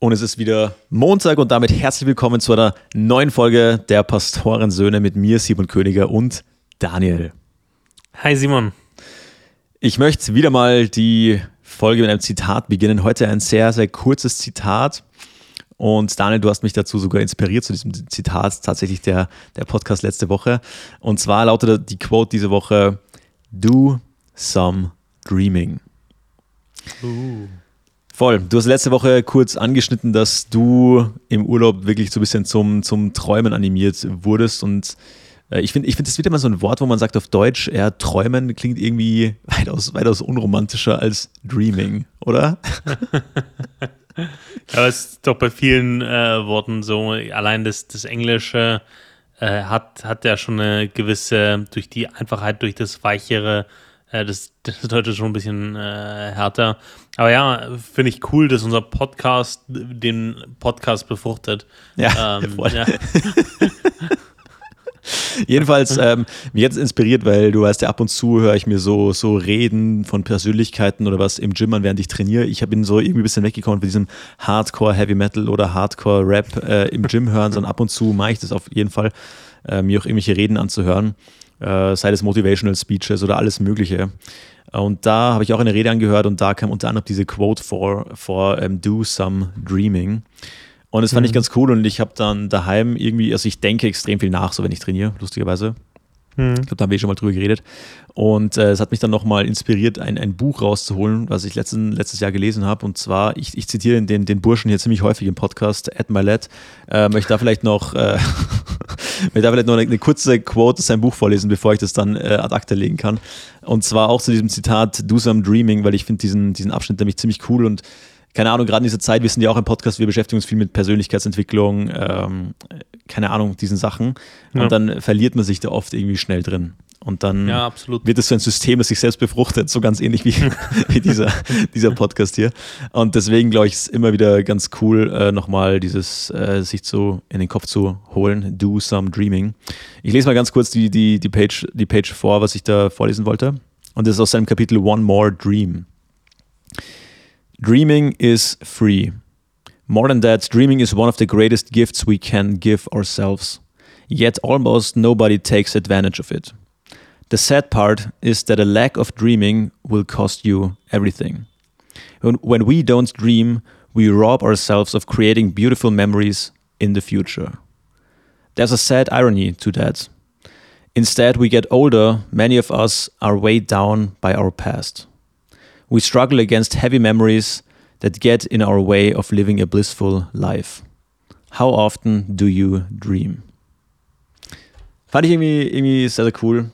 Und es ist wieder Montag und damit herzlich willkommen zu einer neuen Folge der Pastorensöhne mit mir, Simon Königer und Daniel. Hi Simon. Ich möchte wieder mal die Folge mit einem Zitat beginnen. Heute ein sehr, sehr kurzes Zitat. Und Daniel, du hast mich dazu sogar inspiriert zu diesem Zitat, tatsächlich der, der Podcast letzte Woche. Und zwar lautet die Quote diese Woche, Do some dreaming. Uh. Voll. Du hast letzte Woche kurz angeschnitten, dass du im Urlaub wirklich so ein bisschen zum, zum Träumen animiert wurdest. Und äh, ich finde, ich find, das wird immer so ein Wort, wo man sagt auf Deutsch, ja, träumen klingt irgendwie weitaus, weitaus unromantischer als dreaming, oder? Aber es ist doch bei vielen äh, Worten so, allein das, das Englische äh, hat, hat ja schon eine gewisse, durch die Einfachheit, durch das Weichere, äh, das, das Deutsche schon ein bisschen äh, härter. Aber ja, finde ich cool, dass unser Podcast den Podcast befruchtet. Ja, ähm, ja. Jedenfalls ähm, mich jetzt inspiriert, weil du weißt ja, ab und zu höre ich mir so, so Reden von Persönlichkeiten oder was im Gym an, während ich trainiere. Ich bin so irgendwie ein bisschen weggekommen von diesem Hardcore Heavy Metal oder Hardcore Rap äh, im Gym hören, sondern ab und zu mache ich das auf jeden Fall, äh, mir auch irgendwelche Reden anzuhören äh, sei es Motivational Speeches oder alles Mögliche. Und da habe ich auch eine Rede angehört und da kam unter anderem diese Quote vor, for um, Do Some Dreaming. Und das fand mhm. ich ganz cool und ich habe dann daheim irgendwie, also ich denke extrem viel nach, so wenn ich trainiere, lustigerweise. Mhm. Ich glaube, da haben wir schon mal drüber geredet. Und äh, es hat mich dann nochmal inspiriert, ein, ein Buch rauszuholen, was ich letzten, letztes Jahr gelesen habe. Und zwar, ich, ich zitiere den, den Burschen hier ziemlich häufig im Podcast, Ed Milet. Äh, möchte da vielleicht noch, äh, möchte da vielleicht noch eine, eine, kurze Quote aus seinem Buch vorlesen, bevor ich das dann äh, ad acta legen kann. Und zwar auch zu diesem Zitat Do Some Dreaming, weil ich finde diesen, diesen Abschnitt nämlich ziemlich cool und keine Ahnung, gerade in dieser Zeit, wir sind ja auch im Podcast, wir beschäftigen uns viel mit Persönlichkeitsentwicklung, ähm, keine Ahnung, diesen Sachen. Und ja. dann verliert man sich da oft irgendwie schnell drin. Und dann ja, wird es so ein System, das sich selbst befruchtet, so ganz ähnlich wie, wie dieser, dieser Podcast hier. Und deswegen glaube ich, ist es immer wieder ganz cool, äh, nochmal dieses, äh, sich zu in den Kopf zu holen, do some dreaming. Ich lese mal ganz kurz die, die, die, Page, die Page vor, was ich da vorlesen wollte. Und das ist aus seinem Kapitel One More Dream. Dreaming is free. More than that, dreaming is one of the greatest gifts we can give ourselves. Yet almost nobody takes advantage of it. The sad part is that a lack of dreaming will cost you everything. When we don't dream, we rob ourselves of creating beautiful memories in the future. There's a sad irony to that. Instead, we get older, many of us are weighed down by our past. We struggle against heavy memories that get in our way of living a blissful life. How often do you dream? Fand ich irgendwie, irgendwie sehr, sehr cool.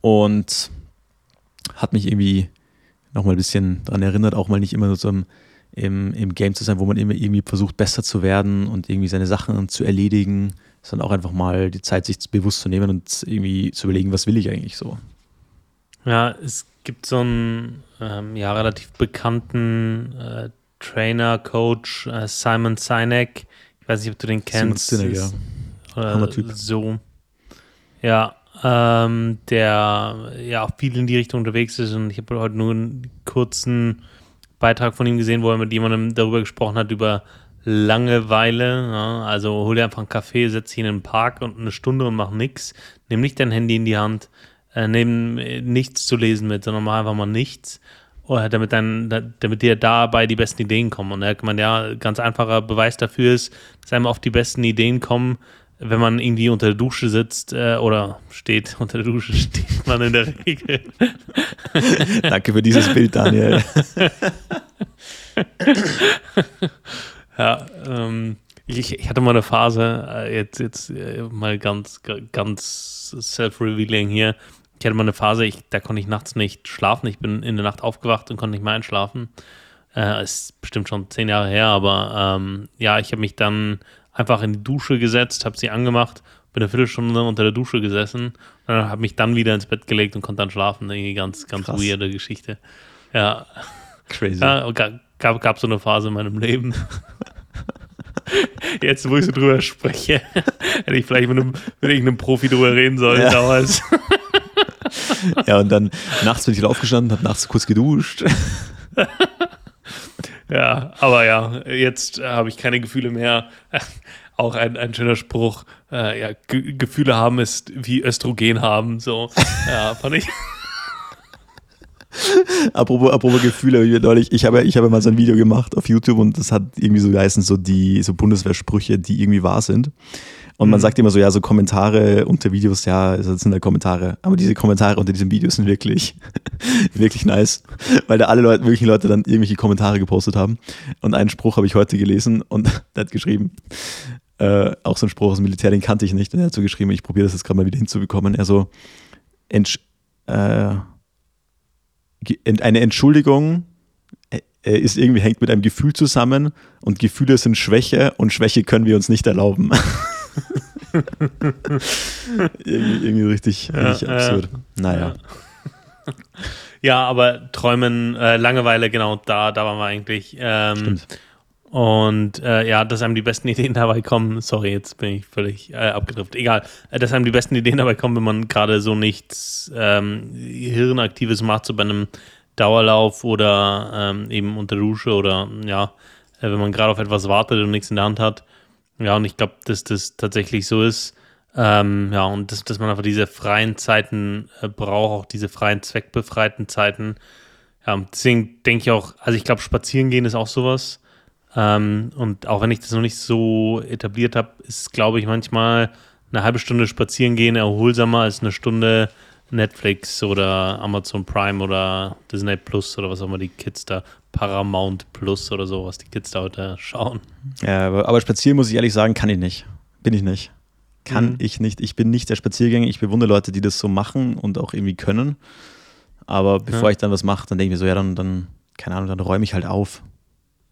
Und hat mich irgendwie nochmal ein bisschen daran erinnert, auch mal nicht immer so im, im, im Game zu sein, wo man immer irgendwie versucht, besser zu werden und irgendwie seine Sachen zu erledigen, sondern auch einfach mal die Zeit, sich bewusst zu nehmen und irgendwie zu überlegen, was will ich eigentlich so. Ja, es gibt so einen ähm, ja, relativ bekannten äh, Trainer, Coach, äh, Simon Sinek. Ich weiß nicht, ob du den kennst. Simon Sinek, ja. Hammer-Typ. So. Ja, ähm, der ja auch viel in die Richtung unterwegs ist. Und ich habe heute nur einen kurzen Beitrag von ihm gesehen, wo er mit jemandem darüber gesprochen hat, über Langeweile. Ja, also hol dir einfach einen Kaffee, setz dich in den Park und eine Stunde und mach nichts. Nimm nicht dein Handy in die Hand, äh, nimm nichts zu lesen mit, sondern mach einfach mal nichts. Oder damit, dann, damit dir dabei die besten Ideen kommen. Und er hat gemeint, ja, ganz einfacher Beweis dafür ist, dass einem oft die besten Ideen kommen, wenn man irgendwie unter der Dusche sitzt äh, oder steht, unter der Dusche steht man in der Regel. Danke für dieses Bild, Daniel. ja, ähm, ich, ich, hatte mal eine Phase, äh, jetzt, jetzt äh, mal ganz, ganz self-revealing hier. Ich hatte mal eine Phase, ich, da konnte ich nachts nicht schlafen. Ich bin in der Nacht aufgewacht und konnte nicht mehr einschlafen. Äh, ist bestimmt schon zehn Jahre her, aber ähm, ja, ich habe mich dann einfach in die Dusche gesetzt, habe sie angemacht, bin eine Viertelstunde unter der Dusche gesessen und habe mich dann wieder ins Bett gelegt und konnte dann schlafen. Eine ganz, ganz Krass. weirde Geschichte. Ja. Crazy. Ja, gab, gab so eine Phase in meinem Leben. Jetzt, wo ich so drüber spreche, hätte ich vielleicht mit, einem, mit irgendeinem Profi drüber reden sollen ja. damals. ja, und dann nachts bin ich aufgestanden, habe nachts kurz geduscht. Ja, aber ja, jetzt äh, habe ich keine Gefühle mehr. Auch ein, ein schöner Spruch. Äh, ja, Ge Gefühle haben ist wie Östrogen haben. So, ja, fand ich. apropos, apropos Gefühle, neulich, ich habe, ich habe mal so ein Video gemacht auf YouTube und das hat irgendwie so geheißen, so die so Bundeswehrsprüche, die irgendwie wahr sind. Und man mhm. sagt immer so, ja, so Kommentare unter Videos, ja, das sind da Kommentare. Aber diese Kommentare unter diesem Video sind wirklich, wirklich nice. Weil da alle Leute, möglichen Leute dann irgendwelche Kommentare gepostet haben. Und einen Spruch habe ich heute gelesen und der hat geschrieben, äh, auch so ein Spruch aus dem Militär, den kannte ich nicht. Und er hat so geschrieben, ich probiere das jetzt gerade mal wieder hinzubekommen. Er so, entsch äh, eine Entschuldigung äh, ist irgendwie hängt mit einem Gefühl zusammen und Gefühle sind Schwäche und Schwäche können wir uns nicht erlauben. irgendwie, irgendwie, richtig, ja, richtig absurd. Äh, naja. Ja. aber Träumen, äh, Langeweile, genau, da, da waren wir eigentlich. Ähm, und äh, ja, dass einem die besten Ideen dabei kommen, sorry, jetzt bin ich völlig äh, abgedriftet. Egal, äh, dass einem die besten Ideen dabei kommen, wenn man gerade so nichts ähm, Hirnaktives macht, so bei einem Dauerlauf oder ähm, eben unter Dusche oder ja, äh, wenn man gerade auf etwas wartet und nichts in der Hand hat. Ja, und ich glaube, dass das tatsächlich so ist. Ähm, ja, und das, dass man einfach diese freien Zeiten äh, braucht, auch diese freien, zweckbefreiten Zeiten. Ja, deswegen denke ich auch, also ich glaube, spazieren gehen ist auch sowas ähm, und auch wenn ich das noch nicht so etabliert habe, ist, glaube ich, manchmal eine halbe Stunde spazieren gehen erholsamer als eine Stunde Netflix oder Amazon Prime oder Disney Plus oder was auch immer die Kids da, Paramount Plus oder so, was die Kids da heute schauen. Ja, aber, aber spazieren muss ich ehrlich sagen, kann ich nicht. Bin ich nicht. Kann mhm. ich nicht. Ich bin nicht der Spaziergänger. Ich bewundere Leute, die das so machen und auch irgendwie können. Aber bevor ja. ich dann was mache, dann denke ich mir so, ja, dann, dann, keine Ahnung, dann räume ich halt auf.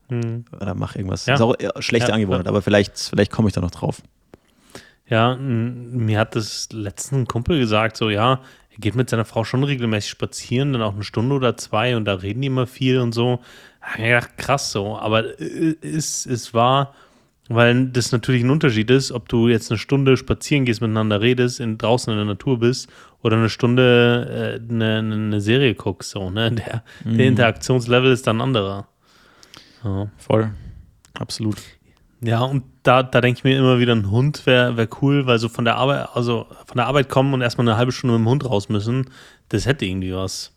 Hm. Oder mach irgendwas. Ja. Ist auch schlechte ja, Angewohnheit, aber vielleicht, vielleicht komme ich da noch drauf. Ja, mir hat das letzten Kumpel gesagt, so ja, er geht mit seiner Frau schon regelmäßig spazieren, dann auch eine Stunde oder zwei und da reden die immer viel und so. Ja, krass so, aber es, es war, weil das natürlich ein Unterschied ist, ob du jetzt eine Stunde spazieren gehst, miteinander redest, in, draußen in der Natur bist oder eine Stunde äh, eine, eine, Serie guckst, so, ne? Der, mhm. der Interaktionslevel ist dann anderer. Ja. Voll. Absolut. Ja, und da, da denke ich mir immer wieder, ein Hund wäre wär cool, weil so von der Arbeit, also von der Arbeit kommen und erstmal eine halbe Stunde mit dem Hund raus müssen, das hätte irgendwie was.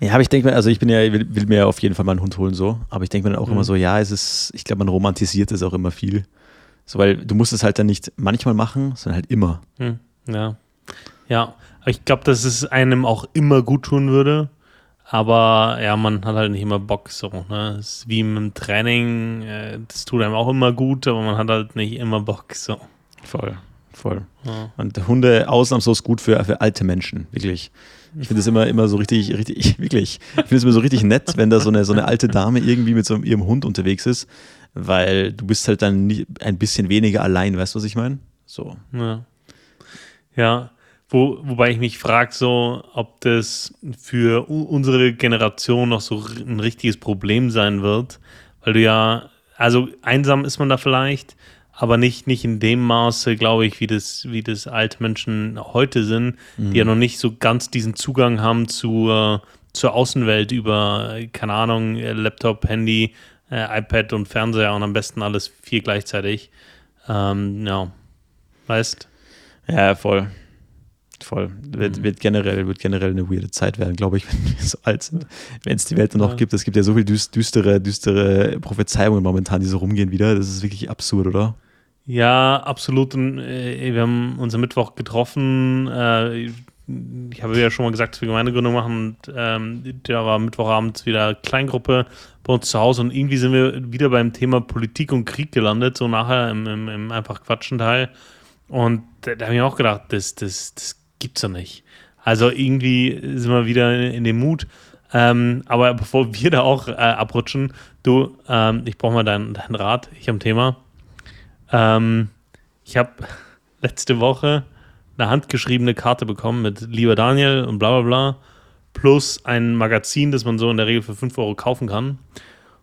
Ja, aber ich denke mir, also ich bin ja, will, will, mir auf jeden Fall mal einen Hund holen, so. Aber ich denke mir dann auch mhm. immer so, ja, es ist, ich glaube, man romantisiert es auch immer viel. So, weil du musst es halt dann nicht manchmal machen, sondern halt immer. Mhm. Ja. Ja, aber ich glaube, dass es einem auch immer gut tun würde. Aber ja, man hat halt nicht immer Bock so. Ne? Das ist wie im Training, äh, das tut einem auch immer gut, aber man hat halt nicht immer Bock so. Voll, voll. Ja. Und Hunde ausnahmslos gut für, für alte Menschen, wirklich. Ich finde es immer, immer so richtig, richtig, wirklich. Ich finde es immer so richtig nett, wenn da so eine, so eine alte Dame irgendwie mit so ihrem Hund unterwegs ist, weil du bist halt dann ein bisschen weniger allein, weißt du, was ich meine? So. Ja. Ja, wo, wobei ich mich frage, so, ob das für unsere Generation noch so ein richtiges Problem sein wird, weil du ja, also einsam ist man da vielleicht, aber nicht, nicht in dem Maße, glaube ich, wie das, wie das alte Menschen heute sind, mhm. die ja noch nicht so ganz diesen Zugang haben zu, äh, zur Außenwelt über, keine Ahnung, Laptop, Handy, äh, iPad und Fernseher und am besten alles vier gleichzeitig. Ähm, ja, weißt? Ja, voll. Voll. Wird, mhm. wird, generell, wird generell eine weirde Zeit werden, glaube ich, wenn wir so alt sind. Wenn es die Welt noch ja. gibt. Es gibt ja so viele düstere, düstere Prophezeiungen momentan, die so rumgehen wieder. Das ist wirklich absurd, oder? Ja, absolut. Und, äh, wir haben uns am Mittwoch getroffen. Äh, ich habe ja schon mal gesagt, dass wir Gemeindegründung machen. Und, ähm, da war Mittwochabend wieder Kleingruppe bei uns zu Hause. Und irgendwie sind wir wieder beim Thema Politik und Krieg gelandet. So nachher im, im, im einfach Quatschen-Teil. Und da, da habe ich auch gedacht, das, das, das gibt's doch nicht. Also irgendwie sind wir wieder in, dem Mut. Ähm, aber bevor wir da auch äh, abrutschen, du, ähm, ich brauche mal deinen dein Rat. Ich habe ein Thema. Ähm, ich habe letzte Woche eine handgeschriebene Karte bekommen mit Lieber Daniel und bla bla bla. Plus ein Magazin, das man so in der Regel für 5 Euro kaufen kann.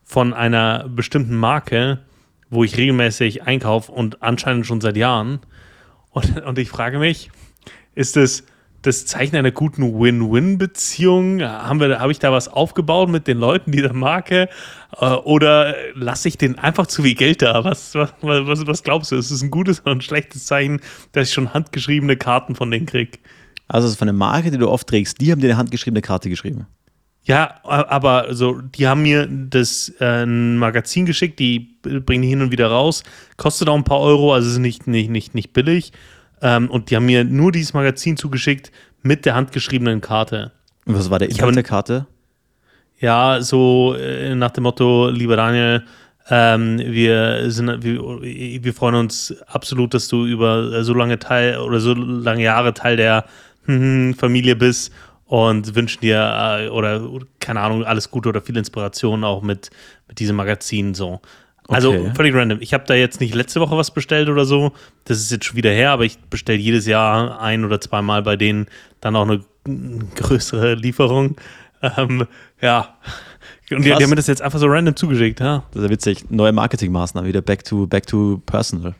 Von einer bestimmten Marke, wo ich regelmäßig einkaufe und anscheinend schon seit Jahren. Und, und ich frage mich, ist es das Zeichen einer guten Win-Win-Beziehung? Habe hab ich da was aufgebaut mit den Leuten dieser Marke? Äh, oder lasse ich denen einfach zu viel Geld da? Was, was, was, was glaubst du? Ist es ein gutes oder ein schlechtes Zeichen, dass ich schon handgeschriebene Karten von denen kriege? Also, von der Marke, die du oft trägst, die haben dir eine handgeschriebene Karte geschrieben. Ja, aber so, die haben mir das äh, ein Magazin geschickt, die bringen die hin und wieder raus, kostet auch ein paar Euro, also ist nicht, nicht, nicht, nicht billig. Ähm, und die haben mir nur dieses Magazin zugeschickt mit der handgeschriebenen Karte. Und was war der Inhalt der Karte? Ja, so äh, nach dem Motto, lieber Daniel, ähm, wir, sind, wir, wir freuen uns absolut, dass du über so lange Teil oder so lange Jahre Teil der Familie bist und wünschen dir äh, oder keine Ahnung, alles Gute oder viel Inspiration auch mit, mit diesem Magazin so. Also okay. völlig random. Ich habe da jetzt nicht letzte Woche was bestellt oder so. Das ist jetzt schon wieder her, aber ich bestelle jedes Jahr ein oder zweimal bei denen dann auch eine größere Lieferung. Ähm, ja. Und die, die, haben mir das jetzt einfach so random zugeschickt, ja. Das ist ja witzig. Neue Marketingmaßnahmen, wieder back to, back to personal.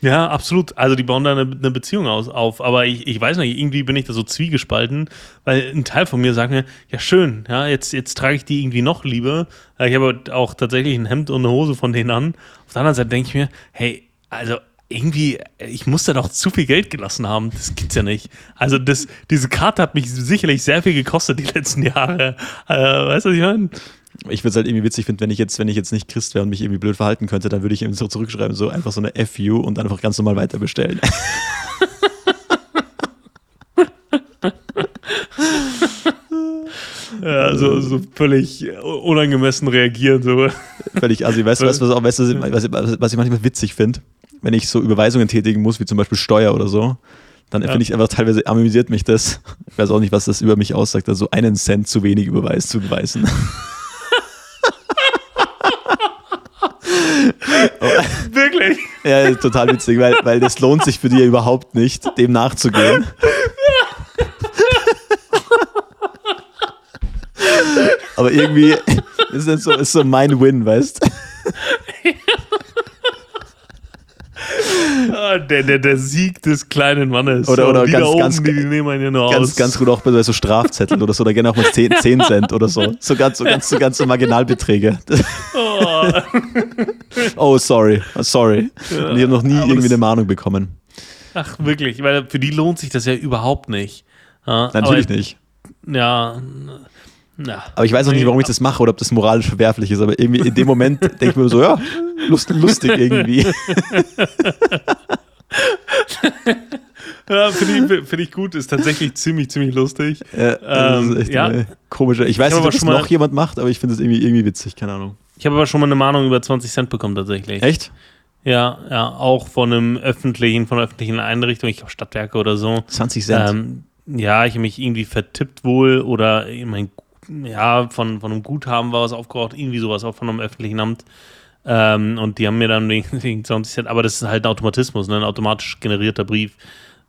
Ja, absolut. Also die bauen da eine, eine Beziehung aus, auf. Aber ich, ich weiß nicht, irgendwie bin ich da so zwiegespalten, weil ein Teil von mir sagt mir, ja schön, ja, jetzt, jetzt trage ich die irgendwie noch lieber. Ich habe auch tatsächlich ein Hemd und eine Hose von denen an. Auf der anderen Seite denke ich mir, hey, also irgendwie, ich muss da doch zu viel Geld gelassen haben. Das gibt's ja nicht. Also das, diese Karte hat mich sicherlich sehr viel gekostet die letzten Jahre. Äh, weißt du, was ich meine? Ich würde es halt irgendwie witzig finden, wenn ich jetzt, wenn ich jetzt nicht Christ wäre und mich irgendwie blöd verhalten könnte, dann würde ich ihm so zurückschreiben, so einfach so eine FU und dann einfach ganz normal weiter bestellen. ja, so, so völlig unangemessen reagieren. So. Völlig, also weißt du, was, was, was, was ich manchmal witzig finde? Wenn ich so Überweisungen tätigen muss, wie zum Beispiel Steuer oder so, dann ja. finde ich einfach teilweise amüsiert mich das. Ich weiß auch nicht, was das über mich aussagt, also einen Cent zu wenig Überweis zu beweisen. Wirklich? Ja, total witzig, weil, weil das lohnt sich für dich überhaupt nicht, dem nachzugehen. Aber irgendwie ist das so, ist so mein Win, weißt du? Ah, der, der, der Sieg des kleinen Mannes. Oder, oder ganz, oben, ganz, die, die ganz, aus. ganz gut auch bei so Strafzetteln oder so. Da gerne auch mal 10, 10 Cent oder so. So ganz, so ganz, so ganz so Marginalbeträge. Oh, oh sorry. Sorry. Ja, ich habe noch nie irgendwie eine Mahnung bekommen. Ach, wirklich? Weil für die lohnt sich das ja überhaupt nicht. Ja, Natürlich aber, nicht. Ja. Ja. Aber ich weiß auch nicht, warum ich das mache oder ob das moralisch verwerflich ist. Aber irgendwie in dem Moment denke ich mir so, ja, lust, lustig irgendwie. ja, finde ich, find ich gut, ist tatsächlich ziemlich, ziemlich lustig. Ja, ähm, ja. komischer. Ich weiß ich nicht, ob das noch jemand macht, aber ich finde es irgendwie, irgendwie witzig, keine Ahnung. Ich habe aber schon mal eine Mahnung über 20 Cent bekommen, tatsächlich. Echt? Ja, ja, auch von einem öffentlichen, von einer öffentlichen Einrichtung, ich glaube Stadtwerke oder so. 20 Cent. Ähm, ja, ich habe mich irgendwie vertippt wohl oder mein ja, von, von einem Guthaben war was aufgebraucht, irgendwie sowas, auch von einem öffentlichen Amt. Ähm, und die haben mir dann wegen, wegen 20 Cent, aber das ist halt ein Automatismus, ne? ein automatisch generierter Brief.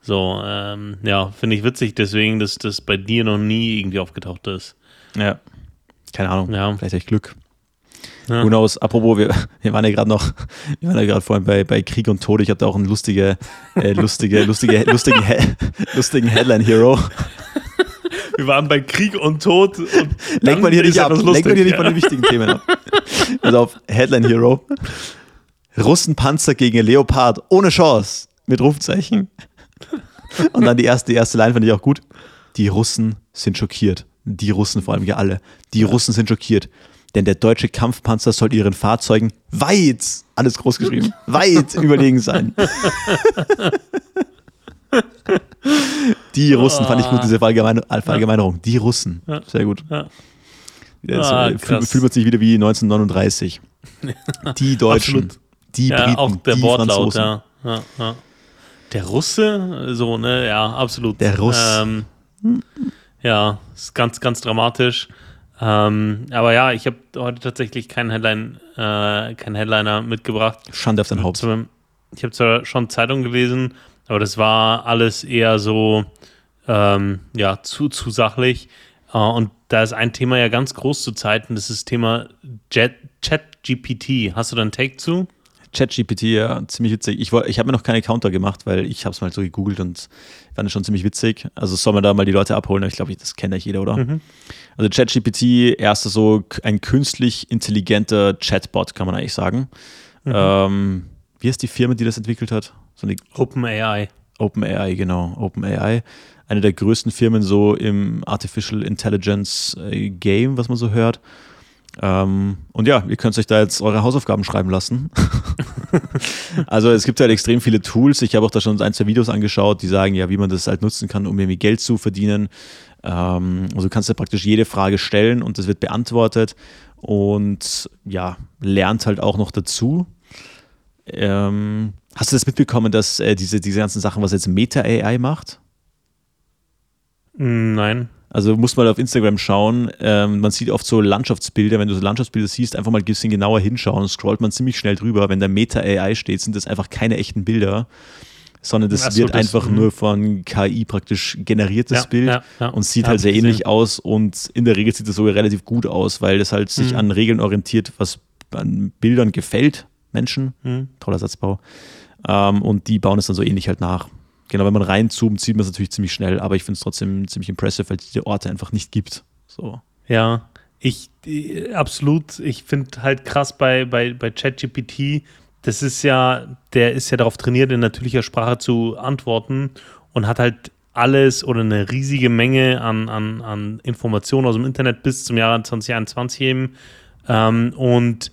So, ähm, ja, finde ich witzig, deswegen, dass das bei dir noch nie irgendwie aufgetaucht ist. Ja. Keine Ahnung. Ja. Vielleicht echt Glück. Ja. Who knows? Apropos, wir, wir waren ja gerade noch, wir waren ja gerade vorhin bei, bei Krieg und Tod. Ich hatte auch einen lustige, äh, lustige, lustige, lustigen, lustigen Headline-Hero. Wir waren bei Krieg und Tod. Und lenk mal hier nicht ab. Lenk mal hier nicht von den wichtigen Themen ab. Also auf Headline Hero. Russenpanzer gegen Leopard ohne Chance. Mit Rufzeichen. Und dann die erste, die erste Line fand ich auch gut. Die Russen sind schockiert. Die Russen vor allem ja alle. Die Russen sind schockiert. Denn der deutsche Kampfpanzer soll ihren Fahrzeugen weit, alles groß geschrieben, weit überlegen sein. Die Russen, fand ich gut, diese Verallgemeinerung. Die Russen. Sehr gut. Ja. Ah, fühlt, fühlt man sich wieder wie 1939. Die Deutschen, Absolut. die Briten, auch der die Wortlaut, Franzosen. Ja, ja, Der Russe, so, ne, ja, absolut. Der Russ. Ähm, ja, ist ganz, ganz dramatisch. Ähm, aber ja, ich habe heute tatsächlich keinen Headline, äh, keinen Headliner mitgebracht. Schande auf dein Haupt. Ich habe zwar schon Zeitung gelesen, aber das war alles eher so, ähm, ja, zu, zu sachlich. Uh, und da ist ein Thema ja ganz groß zu Zeiten, das ist das Thema ChatGPT. Hast du da einen Take zu? ChatGPT, ja, ziemlich witzig. Ich, ich habe mir noch keine Counter gemacht, weil ich habe es mal so gegoogelt und fand es schon ziemlich witzig. Also soll man da mal die Leute abholen. Ich glaube, das kennt ja jeder, oder? Mhm. Also ChatGPT, erster so ein künstlich intelligenter Chatbot, kann man eigentlich sagen. Mhm. Ähm, wie ist die Firma, die das entwickelt hat? So OpenAI. OpenAI, genau. OpenAI. Eine der größten Firmen so im Artificial Intelligence äh, Game, was man so hört. Ähm, und ja, ihr könnt euch da jetzt eure Hausaufgaben schreiben lassen. also es gibt halt extrem viele Tools. Ich habe auch da schon ein, zwei Videos angeschaut, die sagen ja, wie man das halt nutzen kann, um irgendwie Geld zu verdienen. Ähm, also du kannst ja praktisch jede Frage stellen und das wird beantwortet und ja, lernt halt auch noch dazu. Ähm, hast du das mitbekommen, dass äh, diese, diese ganzen Sachen, was jetzt Meta AI macht? Nein. Also muss man auf Instagram schauen. Ähm, man sieht oft so Landschaftsbilder. Wenn du so Landschaftsbilder siehst, einfach mal ein bisschen genauer hinschauen, scrollt man ziemlich schnell drüber. Wenn da Meta AI steht, sind das einfach keine echten Bilder, sondern das so, wird das, einfach mh. nur von KI praktisch generiertes ja, Bild ja, ja. und sieht halt sehr ähnlich aus. Und in der Regel sieht das sogar relativ gut aus, weil das halt sich mhm. an Regeln orientiert, was an Bildern gefällt Menschen. Mhm. Toller Satzbau. Ähm, und die bauen es dann so ähnlich halt nach. Genau, wenn man reinzoomt, sieht man es natürlich ziemlich schnell, aber ich finde es trotzdem ziemlich impressive, weil es diese Orte einfach nicht gibt. So. Ja, ich absolut, ich finde halt krass bei, bei, bei ChatGPT, das ist ja, der ist ja darauf trainiert, in natürlicher Sprache zu antworten und hat halt alles oder eine riesige Menge an, an, an Informationen aus dem Internet bis zum Jahr 2021 eben. Ähm, und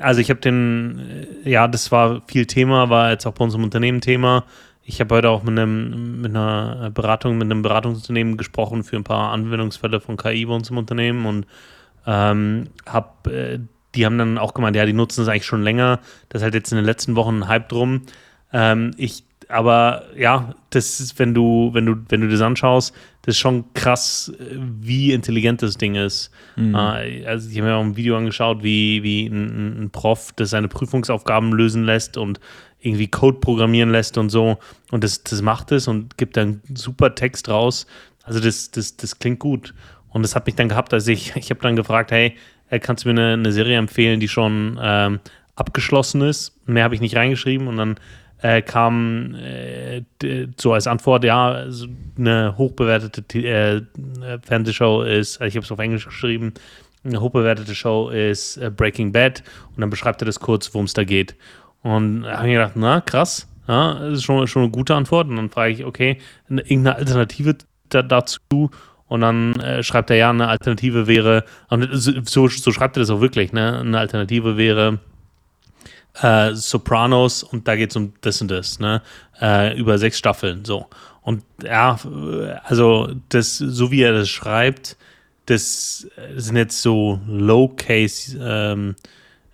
also ich habe den, äh, ja, das war viel Thema, war jetzt auch bei unserem Unternehmen Thema. Ich habe heute auch mit, einem, mit einer Beratung, mit einem Beratungsunternehmen gesprochen für ein paar Anwendungsfälle von KI bei uns im Unternehmen und ähm, hab, äh, die haben dann auch gemeint, ja, die nutzen es eigentlich schon länger. Das ist halt jetzt in den letzten Wochen ein Hype drum. Ähm, ich, aber ja, das ist, wenn du, wenn du, wenn du das anschaust, das ist schon krass, wie intelligent das Ding ist. Mhm. Äh, also ich habe mir auch ein Video angeschaut, wie, wie ein, ein Prof das seine Prüfungsaufgaben lösen lässt und irgendwie Code programmieren lässt und so. Und das, das macht es und gibt dann super Text raus. Also das, das, das klingt gut. Und das hat mich dann gehabt, als ich, ich habe dann gefragt, hey, äh, kannst du mir eine, eine Serie empfehlen, die schon ähm, abgeschlossen ist? Mehr habe ich nicht reingeschrieben und dann äh, kam äh, so als Antwort, ja, eine hochbewertete äh, Fernsehshow ist, ich habe es auf Englisch geschrieben, eine hochbewertete Show ist äh, Breaking Bad und dann beschreibt er das kurz, worum es da geht. Und da habe ich gedacht, na, krass, ja, das ist schon, schon eine gute Antwort. Und dann frage ich, okay, irgendeine Alternative da, dazu. Und dann äh, schreibt er ja, eine Alternative wäre, und so, so schreibt er das auch wirklich, ne? Eine Alternative wäre äh, Sopranos und da geht es um das und das, ne? Äh, über sechs Staffeln, so. Und ja, also das, so wie er das schreibt, das sind jetzt so Low-Case ähm,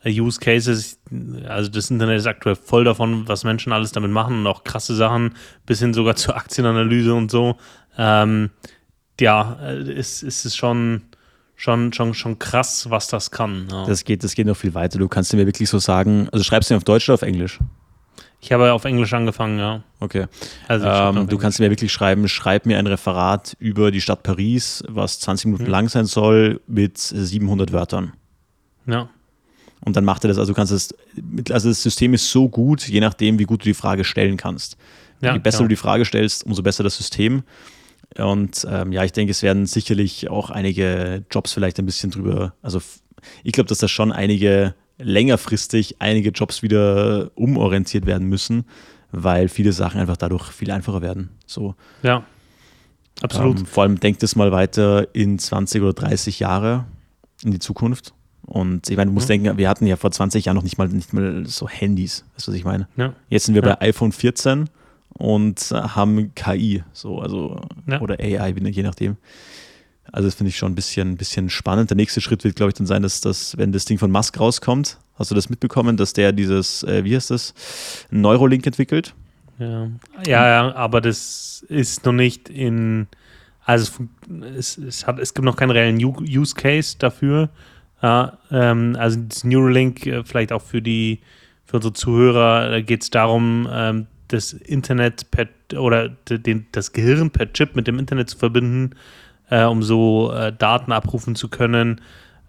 Use Cases, also das Internet ist aktuell voll davon, was Menschen alles damit machen und auch krasse Sachen, bis hin sogar zur Aktienanalyse und so. Ähm, ja, ist, ist es schon, schon, schon, schon krass, was das kann. Ja. Das, geht, das geht noch viel weiter. Du kannst mir wirklich so sagen, also schreibst du auf Deutsch oder auf Englisch? Ich habe auf Englisch angefangen, ja. Okay. Also ähm, du kannst mir wirklich schreiben, schreib mir ein Referat über die Stadt Paris, was 20 Minuten hm. lang sein soll, mit 700 Wörtern. Ja. Und dann macht er das, also du kannst es, also das System ist so gut, je nachdem, wie gut du die Frage stellen kannst. Ja, je besser ja. du die Frage stellst, umso besser das System. Und ähm, ja, ich denke, es werden sicherlich auch einige Jobs vielleicht ein bisschen drüber, also ich glaube, dass da schon einige längerfristig einige Jobs wieder umorientiert werden müssen, weil viele Sachen einfach dadurch viel einfacher werden. So. Ja, absolut. Ähm, vor allem denkt es mal weiter in 20 oder 30 Jahre in die Zukunft. Und ich meine, du musst mhm. denken, wir hatten ja vor 20 Jahren noch nicht mal, nicht mal so Handys, weißt du, was ich meine? Ja. Jetzt sind wir ja. bei iPhone 14 und haben KI, so, also, ja. oder AI, je nachdem. Also, das finde ich schon ein bisschen, bisschen spannend. Der nächste Schritt wird, glaube ich, dann sein, dass das, wenn das Ding von Musk rauskommt, hast du das mitbekommen, dass der dieses, äh, wie heißt das, Neurolink entwickelt? Ja. ja, ja, aber das ist noch nicht in, also es, es, hat, es gibt noch keinen reellen Use Case dafür. Ja, ähm, also das Neuralink, äh, vielleicht auch für die, für unsere Zuhörer, da geht es darum, ähm, das Internet per, oder den, das Gehirn per Chip mit dem Internet zu verbinden, äh, um so äh, Daten abrufen zu können.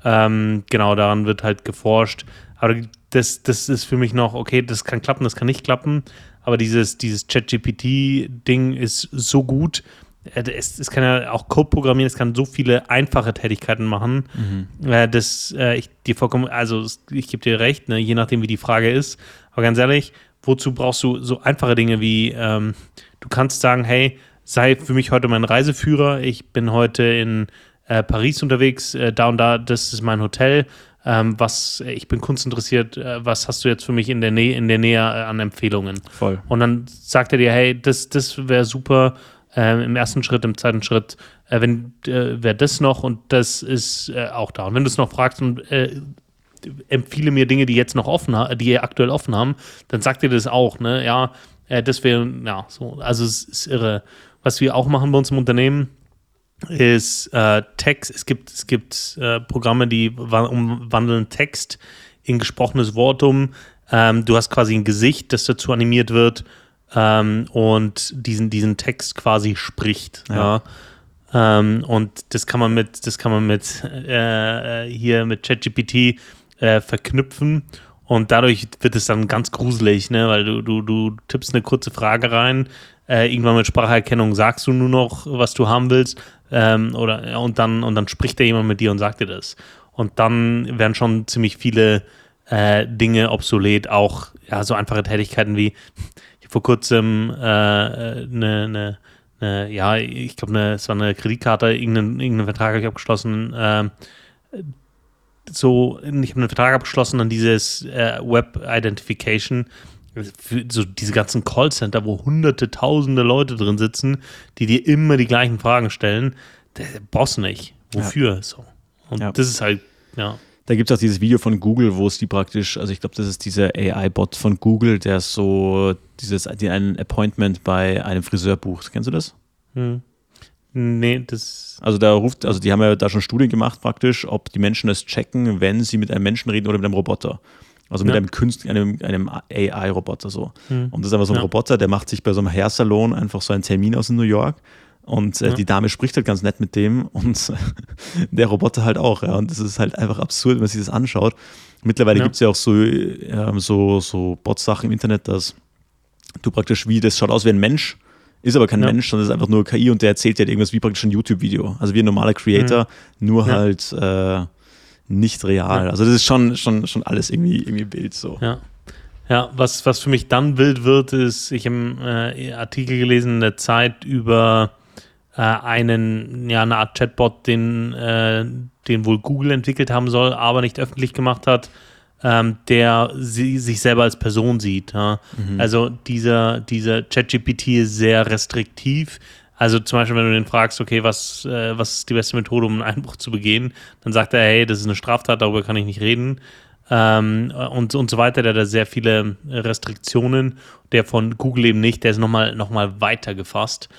Ähm, genau, daran wird halt geforscht. Aber das, das ist für mich noch, okay, das kann klappen, das kann nicht klappen, aber dieses, dieses ChatGPT-Ding ist so gut. Äh, es, es, kann ja auch Code programmieren, es kann so viele einfache Tätigkeiten machen, mhm. Äh, dass äh, ich dir vollkommen, also ich gebe dir recht, ne, je nachdem, wie die Frage ist. Aber ganz ehrlich, wozu brauchst du so einfache Dinge wie, ähm, du kannst sagen, hey, sei für mich heute mein Reiseführer, ich bin heute in äh, Paris unterwegs, äh, da und da, das ist mein Hotel. Ähm, was, ich bin kunstinteressiert, äh, was hast du jetzt für mich in der Nähe, in der Nähe äh, an Empfehlungen? Voll. Und dann sagt er dir, hey, das, das wäre super ähm, im ersten Schritt, im zweiten Schritt, äh, wenn äh, wäre das noch und das ist äh, auch da. Und wenn du es noch fragst und empfehle mir Dinge, die jetzt noch offen die aktuell offen haben, dann sagt er das auch, ne? Ja, das wäre, ja, so, also es ist irre. Was wir auch machen bei uns im Unternehmen, ist äh, Text. Es gibt, es gibt äh, Programme, die umwandeln Text in gesprochenes Wort um. Ähm, du hast quasi ein Gesicht, das dazu animiert wird ähm, und diesen, diesen Text quasi spricht. Ja. ja. Ähm, und das kann man mit, das kann man mit äh, hier mit ChatGPT äh, verknüpfen. Und dadurch wird es dann ganz gruselig, ne? weil du, du, du tippst eine kurze Frage rein, äh, irgendwann mit Spracherkennung sagst du nur noch, was du haben willst, ähm, oder, und, dann, und dann spricht da jemand mit dir und sagt dir das. Und dann werden schon ziemlich viele äh, Dinge obsolet, auch ja, so einfache Tätigkeiten wie ich vor kurzem eine, äh, ne, ne, ja, ich glaube, es war eine Kreditkarte, irgendeinen, irgendeinen Vertrag habe ich abgeschlossen, äh, so, ich habe einen Vertrag abgeschlossen an dieses äh, Web Identification so diese ganzen Callcenter, wo hunderte, tausende Leute drin sitzen, die dir immer die gleichen Fragen stellen, der du nicht. Wofür? Ja. So. Und ja. das ist halt, ja. Da gibt es auch dieses Video von Google, wo es die praktisch, also ich glaube, das ist dieser AI-Bot von Google, der so dieses, die ein Appointment bei einem Friseur bucht. Kennst du das? Hm. Nee, das. Also da ruft, also die haben ja da schon Studien gemacht praktisch, ob die Menschen das checken, wenn sie mit einem Menschen reden oder mit einem Roboter. Also mit ja. einem Künstler, einem, einem AI-Roboter so. Mhm. Und das ist einfach so ein ja. Roboter, der macht sich bei so einem Hairsalon einfach so einen Termin aus in New York. Und äh, ja. die Dame spricht halt ganz nett mit dem und der Roboter halt auch. Ja. Und das ist halt einfach absurd, wenn man sich das anschaut. Mittlerweile gibt es ja auch so, äh, so, so Bot-Sachen im Internet, dass du praktisch wie, das schaut aus wie ein Mensch, ist aber kein ja. Mensch, sondern ist einfach nur KI und der erzählt dir halt irgendwas wie praktisch ein YouTube-Video. Also wie ein normaler Creator, mhm. nur halt äh, nicht real. Ja. Also das ist schon, schon, schon alles irgendwie, irgendwie Bild so. Ja. Ja, was, was für mich dann wild wird, ist, ich habe einen äh, Artikel gelesen in der Zeit über äh, einen, ja, eine Art Chatbot, den, äh, den wohl Google entwickelt haben soll, aber nicht öffentlich gemacht hat, ähm, der sie, sich selber als Person sieht. Ja? Mhm. Also dieser, dieser ChatGPT ist sehr restriktiv. Also zum Beispiel, wenn du den fragst, okay, was, äh, was ist die beste Methode, um einen Einbruch zu begehen, dann sagt er, hey, das ist eine Straftat, darüber kann ich nicht reden. Ähm, und, und so weiter. Der hat da sehr viele Restriktionen. Der von Google eben nicht, der ist nochmal noch mal weiter gefasst.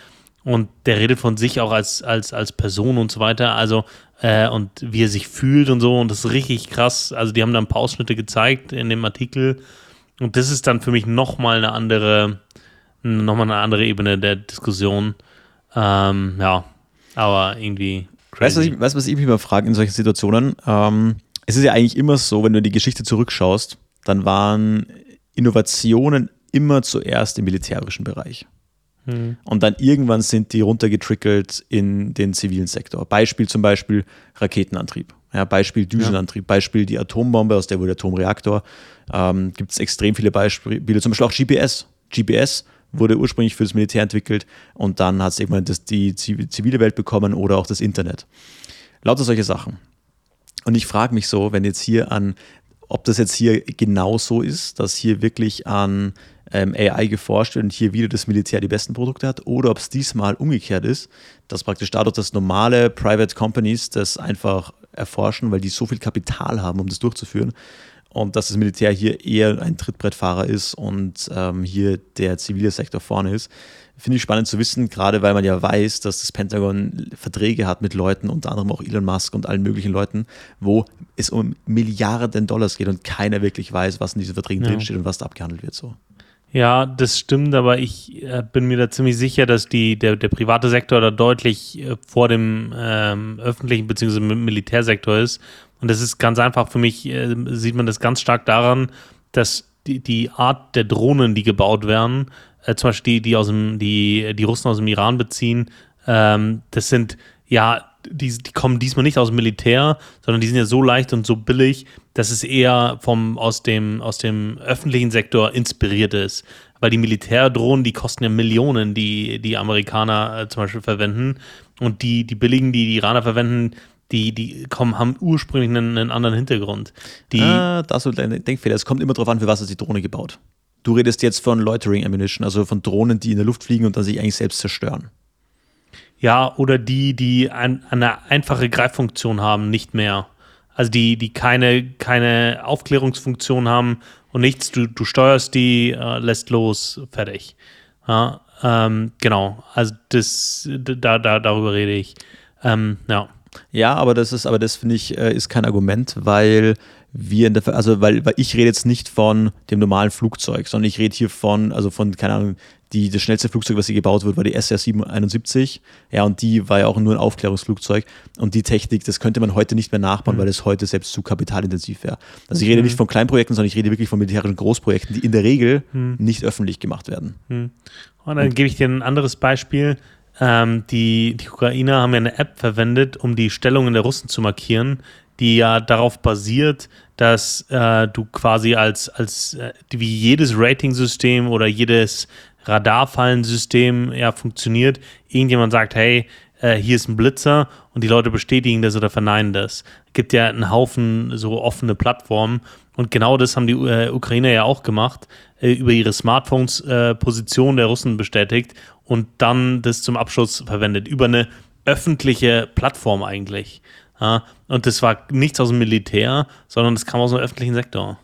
Und der redet von sich auch als, als, als Person und so weiter. Also, äh, und wie er sich fühlt und so. Und das ist richtig krass. Also, die haben da ein paar Ausschnitte gezeigt in dem Artikel. Und das ist dann für mich nochmal eine andere, nochmal eine andere Ebene der Diskussion. Ähm, ja, aber irgendwie. Weißt du, was ich, was ich mich immer frage in solchen Situationen? Ähm, es ist ja eigentlich immer so, wenn du in die Geschichte zurückschaust, dann waren Innovationen immer zuerst im militärischen Bereich. Hm. Und dann irgendwann sind die runtergetrickelt in den zivilen Sektor. Beispiel zum Beispiel Raketenantrieb. Ja, Beispiel Düsenantrieb, ja. Beispiel die Atombombe, aus der wurde Atomreaktor. Ähm, Gibt es extrem viele Beispiele, zum Beispiel auch GPS. GPS wurde ursprünglich für das Militär entwickelt und dann hat es irgendwann das, die zivile Welt bekommen oder auch das Internet. Lauter solche Sachen. Und ich frage mich so, wenn jetzt hier an, ob das jetzt hier genauso ist, dass hier wirklich an ähm, AI geforscht wird und hier wieder das Militär die besten Produkte hat, oder ob es diesmal umgekehrt ist, dass praktisch dadurch, dass normale Private Companies das einfach erforschen, weil die so viel Kapital haben, um das durchzuführen, und dass das Militär hier eher ein Trittbrettfahrer ist und ähm, hier der zivile Sektor vorne ist. Finde ich spannend zu wissen, gerade weil man ja weiß, dass das Pentagon Verträge hat mit Leuten, unter anderem auch Elon Musk und allen möglichen Leuten, wo es um Milliarden Dollars geht und keiner wirklich weiß, was in diesen Verträgen ja. drinsteht und was da abgehandelt wird. So. Ja, das stimmt, aber ich äh, bin mir da ziemlich sicher, dass die, der, der private Sektor da deutlich äh, vor dem ähm, öffentlichen bzw. Militärsektor ist Und das ist ganz einfach für mich, äh, sieht man das ganz stark daran, dass die, die Art der Drohnen, die gebaut werden, äh, zum Beispiel die, die aus dem, die, die Russen aus dem Iran beziehen, ähm, das sind ja, die, die kommen diesmal nicht aus dem Militär, sondern die sind ja so leicht und so billig, dass es eher vom, aus, dem, aus dem öffentlichen Sektor inspiriert ist. Weil die Militärdrohnen, die kosten ja Millionen, die die Amerikaner äh, zum Beispiel verwenden. Und die, die billigen, die die Iraner verwenden, die, die kommen, haben ursprünglich einen, einen anderen Hintergrund. Die, ah, das ist ein Denkfehler. Es kommt immer darauf an, für was ist die Drohne gebaut. Du redest jetzt von Loitering Ammunition, also von Drohnen, die in der Luft fliegen und dann sich eigentlich selbst zerstören. Ja, oder die, die ein, eine einfache Greiffunktion haben, nicht mehr. Also die, die keine, keine Aufklärungsfunktion haben und nichts. Du, du steuerst die, äh, lässt los, fertig. Ja, ähm, genau. Also das, da, da, darüber rede ich. Ähm, ja. Ja, aber das ist, aber das finde ich, äh, ist kein Argument, weil wir in der, also weil, weil ich rede jetzt nicht von dem normalen Flugzeug, sondern ich rede hier von, also von, keine Ahnung, die, das schnellste Flugzeug, was hier gebaut wird, war die SR-771. Ja, und die war ja auch nur ein Aufklärungsflugzeug. Und die Technik, das könnte man heute nicht mehr nachbauen, mhm. weil es heute selbst zu kapitalintensiv wäre. Also ich rede mhm. nicht von Kleinprojekten, sondern ich rede wirklich von militärischen Großprojekten, die in der Regel mhm. nicht öffentlich gemacht werden. Mhm. Und dann gebe ich dir ein anderes Beispiel. Ähm, die, die Ukrainer haben ja eine App verwendet, um die Stellungen der Russen zu markieren, die ja darauf basiert, dass äh, du quasi als, als äh, wie jedes Rating-System oder jedes Radarfallensystem ja funktioniert. Irgendjemand sagt, hey, äh, hier ist ein Blitzer und die Leute bestätigen das oder verneinen das. Es gibt ja einen Haufen so offene Plattformen und genau das haben die äh, Ukrainer ja auch gemacht, äh, über ihre Smartphones Position der Russen bestätigt und dann das zum Abschluss verwendet, über eine öffentliche Plattform eigentlich. Und das war nichts aus dem Militär, sondern das kam aus dem öffentlichen Sektor.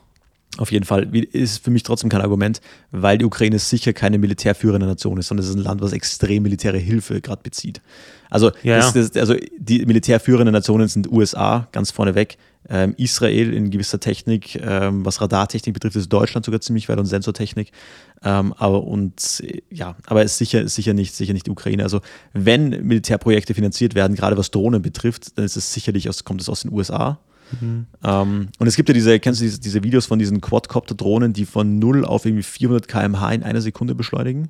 Auf jeden Fall ist für mich trotzdem kein Argument, weil die Ukraine sicher keine militärführende Nation ist, sondern es ist ein Land, was extrem militäre Hilfe gerade bezieht. Also, ja, das, das, also die militärführenden Nationen sind USA, ganz vorneweg, ähm, Israel in gewisser Technik, ähm, was Radartechnik betrifft, ist Deutschland sogar ziemlich weit und Sensortechnik. Ähm, aber und ja, aber es ist sicher, sicher nicht, sicher nicht die Ukraine. Also wenn Militärprojekte finanziert werden, gerade was Drohnen betrifft, dann ist es sicherlich aus, kommt es aus den USA. Mhm. Ähm, und es gibt ja diese, kennst du diese, diese Videos von diesen Quadcopter-Drohnen, die von 0 auf irgendwie 400 km/h in einer Sekunde beschleunigen?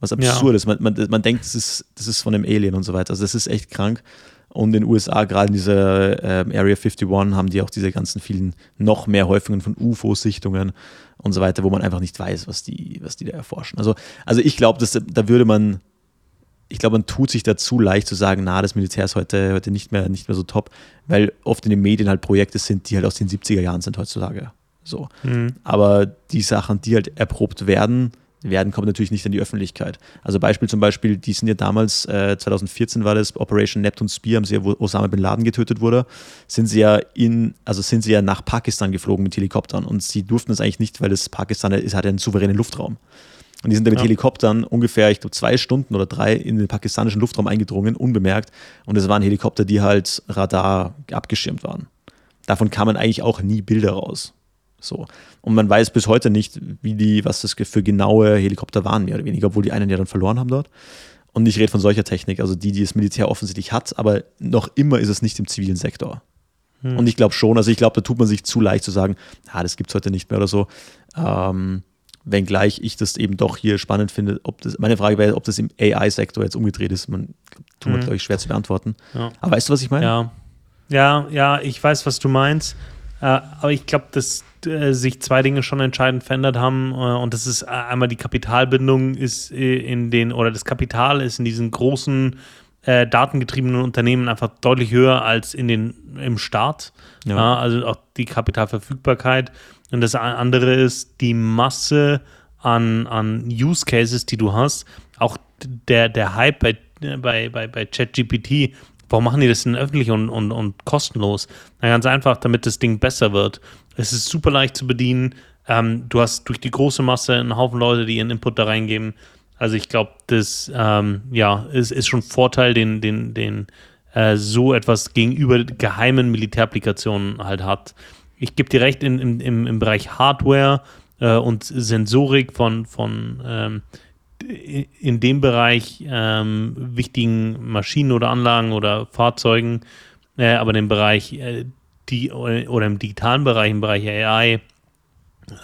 Was absurd ja. ist. Man, man, man denkt, das ist, das ist von einem Alien und so weiter. Also das ist echt krank. Und in den USA, gerade in dieser ähm, Area 51, haben die auch diese ganzen vielen noch mehr Häufungen von UFO-Sichtungen und so weiter, wo man einfach nicht weiß, was die, was die da erforschen. Also, also ich glaube, da würde man ich glaube, man tut sich dazu leicht zu sagen, na, das Militär ist heute, heute nicht, mehr, nicht mehr so top, weil oft in den Medien halt Projekte sind, die halt aus den 70er Jahren sind heutzutage. So. Mhm. Aber die Sachen, die halt erprobt werden, werden, kommen natürlich nicht in die Öffentlichkeit. Also Beispiel zum Beispiel, die sind ja damals, äh, 2014 war das, Operation Neptune Spear, haben sie ja, wo Osama Bin Laden getötet wurde, sind sie ja in, also sind sie ja nach Pakistan geflogen mit Helikoptern und sie durften das eigentlich nicht, weil das Pakistan ist, hat ja einen souveränen Luftraum. Und die sind da mit ja. Helikoptern ungefähr, ich glaube, zwei Stunden oder drei in den pakistanischen Luftraum eingedrungen, unbemerkt. Und es waren Helikopter, die halt Radar abgeschirmt waren. Davon kamen eigentlich auch nie Bilder raus. So. Und man weiß bis heute nicht, wie die, was das für genaue Helikopter waren, mehr oder weniger, obwohl die einen ja dann verloren haben dort. Und ich rede von solcher Technik, also die, die das Militär offensichtlich hat, aber noch immer ist es nicht im zivilen Sektor. Hm. Und ich glaube schon, also ich glaube, da tut man sich zu leicht zu sagen, ah, das gibt es heute nicht mehr oder so. Ähm, wenngleich ich das eben doch hier spannend finde. Ob das, meine Frage wäre, ob das im AI-Sektor jetzt umgedreht ist. Man tut mhm. glaube ich, schwer zu beantworten. Ja. Aber weißt du, was ich meine? Ja, ja, ja ich weiß, was du meinst. Äh, aber ich glaube, dass äh, sich zwei Dinge schon entscheidend verändert haben. Äh, und das ist einmal die Kapitalbindung ist in den, oder das Kapital ist in diesen großen äh, datengetriebenen Unternehmen einfach deutlich höher als in den, im Staat. Ja. Ja, also auch die Kapitalverfügbarkeit. Und das andere ist die Masse an, an Use Cases, die du hast. Auch der, der Hype bei, bei, bei, bei ChatGPT. Warum machen die das denn öffentlich und, und, und kostenlos? Na, ganz einfach, damit das Ding besser wird. Es ist super leicht zu bedienen. Ähm, du hast durch die große Masse einen Haufen Leute, die ihren Input da reingeben. Also ich glaube, das ähm, ja, ist, ist schon Vorteil, den, den, den äh, so etwas gegenüber geheimen Militärapplikationen halt hat. Ich gebe dir recht, in, in, im, im Bereich Hardware äh, und Sensorik von, von ähm, in dem Bereich ähm, wichtigen Maschinen oder Anlagen oder Fahrzeugen, äh, aber den Bereich äh, die oder im digitalen Bereich, im Bereich AI,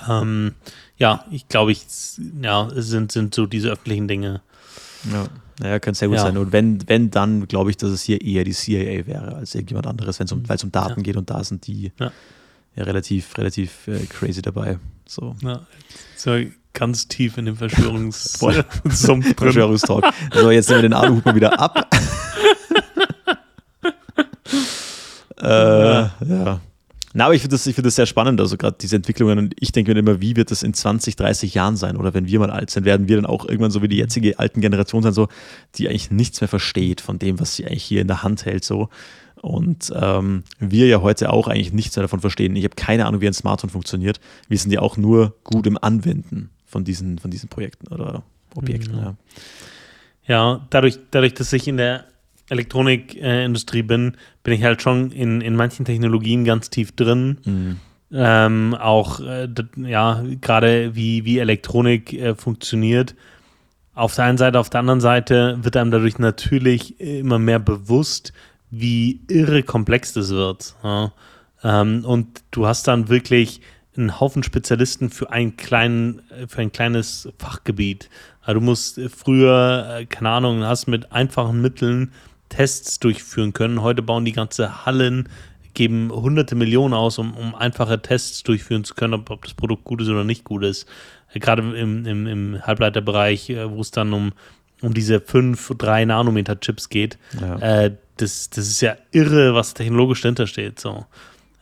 ähm, ja, ich glaube, ich, ja, es sind, sind so diese öffentlichen Dinge. Ja. Naja, könnte sehr gut ja. sein. Und wenn, wenn dann glaube ich, dass es hier eher die CIA wäre als irgendjemand anderes, wenn um, weil es um Daten ja. geht und da sind die ja, ja relativ, relativ äh, crazy dabei. So. Ja, so ganz tief in dem Verschwörungs Verschwörungstalk. So, jetzt nehmen wir den Aluhut mal wieder ab. äh, ja. Na, aber ich finde das, find das sehr spannend, also gerade diese Entwicklungen. Und ich denke mir immer, wie wird das in 20, 30 Jahren sein? Oder wenn wir mal alt sind, werden wir dann auch irgendwann so wie die jetzige alten Generation sein, so, die eigentlich nichts mehr versteht von dem, was sie eigentlich hier in der Hand hält. So. Und ähm, wir ja heute auch eigentlich nichts mehr davon verstehen. Ich habe keine Ahnung, wie ein Smartphone funktioniert. Wir sind ja auch nur gut im Anwenden von diesen, von diesen Projekten oder Objekten. Mhm. Ja. ja, dadurch, dadurch, dass ich in der Elektronikindustrie bin, bin ich halt schon in, in manchen Technologien ganz tief drin. Mhm. Ähm, auch, äh, ja, gerade wie, wie Elektronik äh, funktioniert. Auf der einen Seite, auf der anderen Seite wird einem dadurch natürlich immer mehr bewusst, wie irre komplex das wird. Ja? Ähm, und du hast dann wirklich einen Haufen Spezialisten für, einen kleinen, für ein kleines Fachgebiet. Also du musst früher, äh, keine Ahnung, hast mit einfachen Mitteln Tests durchführen können. Heute bauen die ganze Hallen, geben hunderte Millionen aus, um, um einfache Tests durchführen zu können, ob, ob das Produkt gut ist oder nicht gut ist. Gerade im, im, im Halbleiterbereich, äh, wo es dann um, um diese 5, 3 Nanometer Chips geht. Ja. Äh, das, das ist ja irre, was technologisch dahinter steht. So.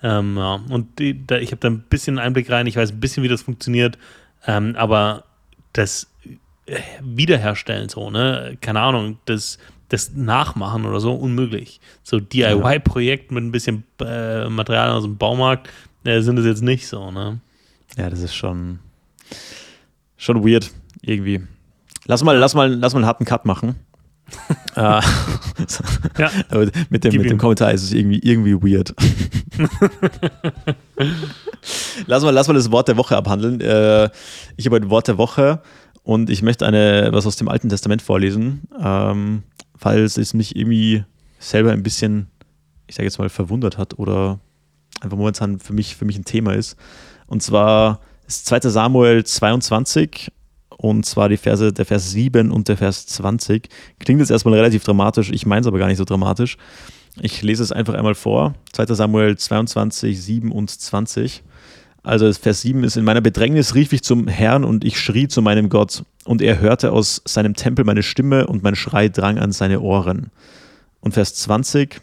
Ähm, ja. Und die, da, ich habe da ein bisschen Einblick rein, ich weiß ein bisschen, wie das funktioniert, ähm, aber das äh, Wiederherstellen, so, ne? Keine Ahnung, das das nachmachen oder so unmöglich. So DIY-Projekt mit ein bisschen äh, Material aus dem Baumarkt äh, sind es jetzt nicht so, ne? Ja, das ist schon, schon weird irgendwie. Lass mal, lass mal, lass mal einen harten Cut machen. Äh, ja. mit dem, mit dem Kommentar ist es irgendwie, irgendwie weird. lass, mal, lass mal das Wort der Woche abhandeln. Äh, ich habe ein Wort der Woche und ich möchte eine, was aus dem Alten Testament vorlesen. Ähm, falls es mich irgendwie selber ein bisschen, ich sage jetzt mal, verwundert hat oder einfach momentan für mich, für mich ein Thema ist. Und zwar ist 2. Samuel 22 und zwar die Verse, der Vers 7 und der Vers 20. Klingt jetzt erstmal relativ dramatisch, ich meine es aber gar nicht so dramatisch. Ich lese es einfach einmal vor. 2. Samuel 22, 7 und 20. Also Vers 7 ist, in meiner Bedrängnis rief ich zum Herrn und ich schrie zu meinem Gott. Und er hörte aus seinem Tempel meine Stimme und mein Schrei drang an seine Ohren. Und Vers 20,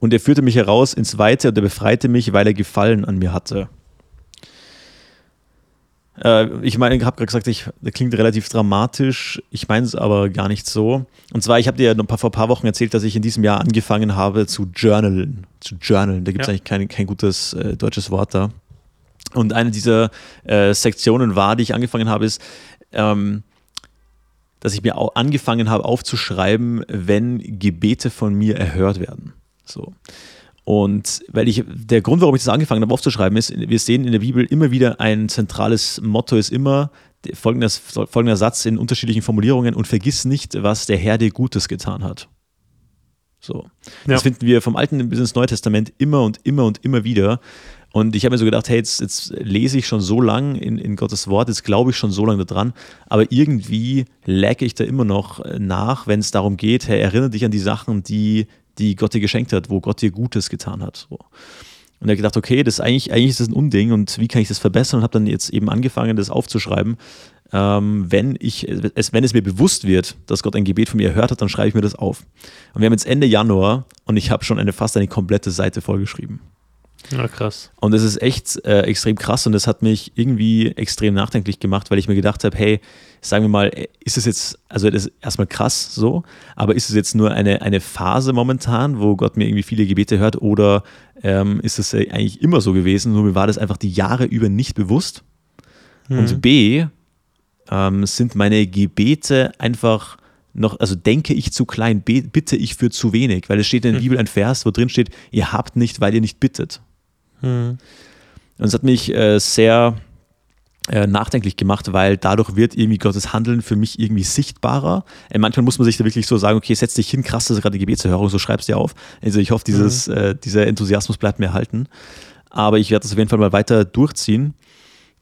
und er führte mich heraus ins Weite und er befreite mich, weil er Gefallen an mir hatte. Äh, ich meine, ich habe gerade gesagt, ich, das klingt relativ dramatisch. Ich meine es aber gar nicht so. Und zwar, ich habe dir ja noch vor ein paar Wochen erzählt, dass ich in diesem Jahr angefangen habe zu journalen. Zu journalen. Da gibt es ja. eigentlich kein, kein gutes äh, deutsches Wort da. Und eine dieser äh, Sektionen war, die ich angefangen habe, ist, ähm, dass ich mir auch angefangen habe aufzuschreiben, wenn Gebete von mir erhört werden. So. Und weil ich, der Grund, warum ich das angefangen habe aufzuschreiben, ist, wir sehen in der Bibel immer wieder ein zentrales Motto ist immer folgender, folgender Satz in unterschiedlichen Formulierungen und vergiss nicht, was der Herr dir Gutes getan hat. So. Ja. Das finden wir vom Alten bis ins Neue Testament immer und immer und immer wieder. Und ich habe mir so gedacht, hey, jetzt, jetzt lese ich schon so lang in, in Gottes Wort, jetzt glaube ich schon so lange dran, aber irgendwie lagge ich da immer noch nach, wenn es darum geht, hey, erinnere dich an die Sachen, die die Gott dir geschenkt hat, wo Gott dir Gutes getan hat. So. Und er hat gedacht, okay, das ist eigentlich, eigentlich ist das ein Unding und wie kann ich das verbessern? Und habe dann jetzt eben angefangen, das aufzuschreiben. Ähm, wenn, ich, es, wenn es mir bewusst wird, dass Gott ein Gebet von mir erhört hat, dann schreibe ich mir das auf. Und wir haben jetzt Ende Januar und ich habe schon eine, fast eine komplette Seite vollgeschrieben. Ja, krass. Und das ist echt äh, extrem krass und das hat mich irgendwie extrem nachdenklich gemacht, weil ich mir gedacht habe, hey, sagen wir mal, ist es jetzt, also das ist erstmal krass so, aber ist es jetzt nur eine, eine Phase momentan, wo Gott mir irgendwie viele Gebete hört oder ähm, ist es eigentlich immer so gewesen, nur mir war das einfach die Jahre über nicht bewusst. Mhm. Und B, ähm, sind meine Gebete einfach noch, also denke ich zu klein, bitte ich für zu wenig, weil es steht in der mhm. Bibel ein Vers, wo drin steht, ihr habt nicht, weil ihr nicht bittet. Mhm. Und es hat mich äh, sehr äh, nachdenklich gemacht, weil dadurch wird irgendwie Gottes Handeln für mich irgendwie sichtbarer. Äh, manchmal muss man sich da wirklich so sagen, okay, setz dich hin, krass, das ist gerade die Gebetserhörung, so schreibst du dir auf. Also ich hoffe, dieses, mhm. äh, dieser Enthusiasmus bleibt mir erhalten. Aber ich werde das auf jeden Fall mal weiter durchziehen.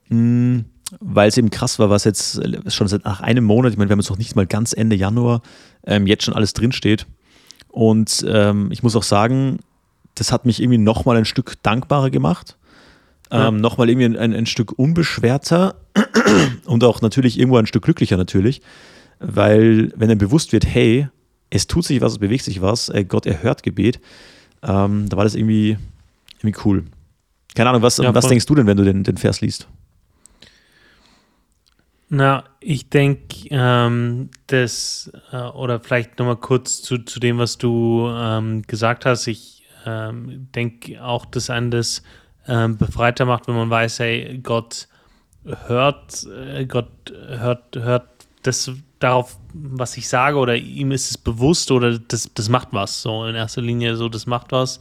Mh, weil es eben krass war, was jetzt schon seit nach einem Monat, ich meine, wir haben jetzt noch nicht mal ganz Ende Januar, ähm, jetzt schon alles drinsteht. Und ähm, ich muss auch sagen, das hat mich irgendwie nochmal ein Stück dankbarer gemacht. Ja. Ähm, nochmal irgendwie ein, ein, Stück unbeschwerter und auch natürlich irgendwo ein Stück glücklicher natürlich, weil wenn dann bewusst wird, hey, es tut sich was, es bewegt sich was, äh, Gott erhört Gebet, ähm, da war das irgendwie, irgendwie cool. Keine Ahnung, was, ja, was denkst du denn, wenn du den, den Vers liest? Na, ich denke, ähm, das, äh, oder vielleicht nochmal kurz zu, zu dem, was du ähm, gesagt hast. Ich ähm, denke auch, dass einen das ähm, befreiter macht, wenn man weiß, hey, Gott hört, äh, Gott hört, hört das darauf, was ich sage, oder ihm ist es bewusst oder das, das macht was. So in erster Linie so, das macht was.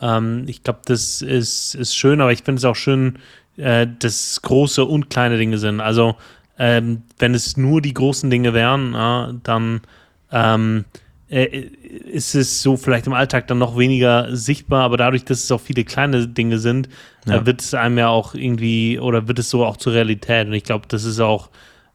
Ähm, ich glaube, das ist, ist schön, aber ich finde es auch schön, äh, dass große und kleine Dinge sind. Also ähm, wenn es nur die großen Dinge wären, ja, dann ähm, äh, ist es so vielleicht im Alltag dann noch weniger sichtbar, aber dadurch, dass es auch viele kleine Dinge sind, äh, ja. äh, wird es einem ja auch irgendwie oder wird es so auch zur Realität. Und ich glaube, das ist auch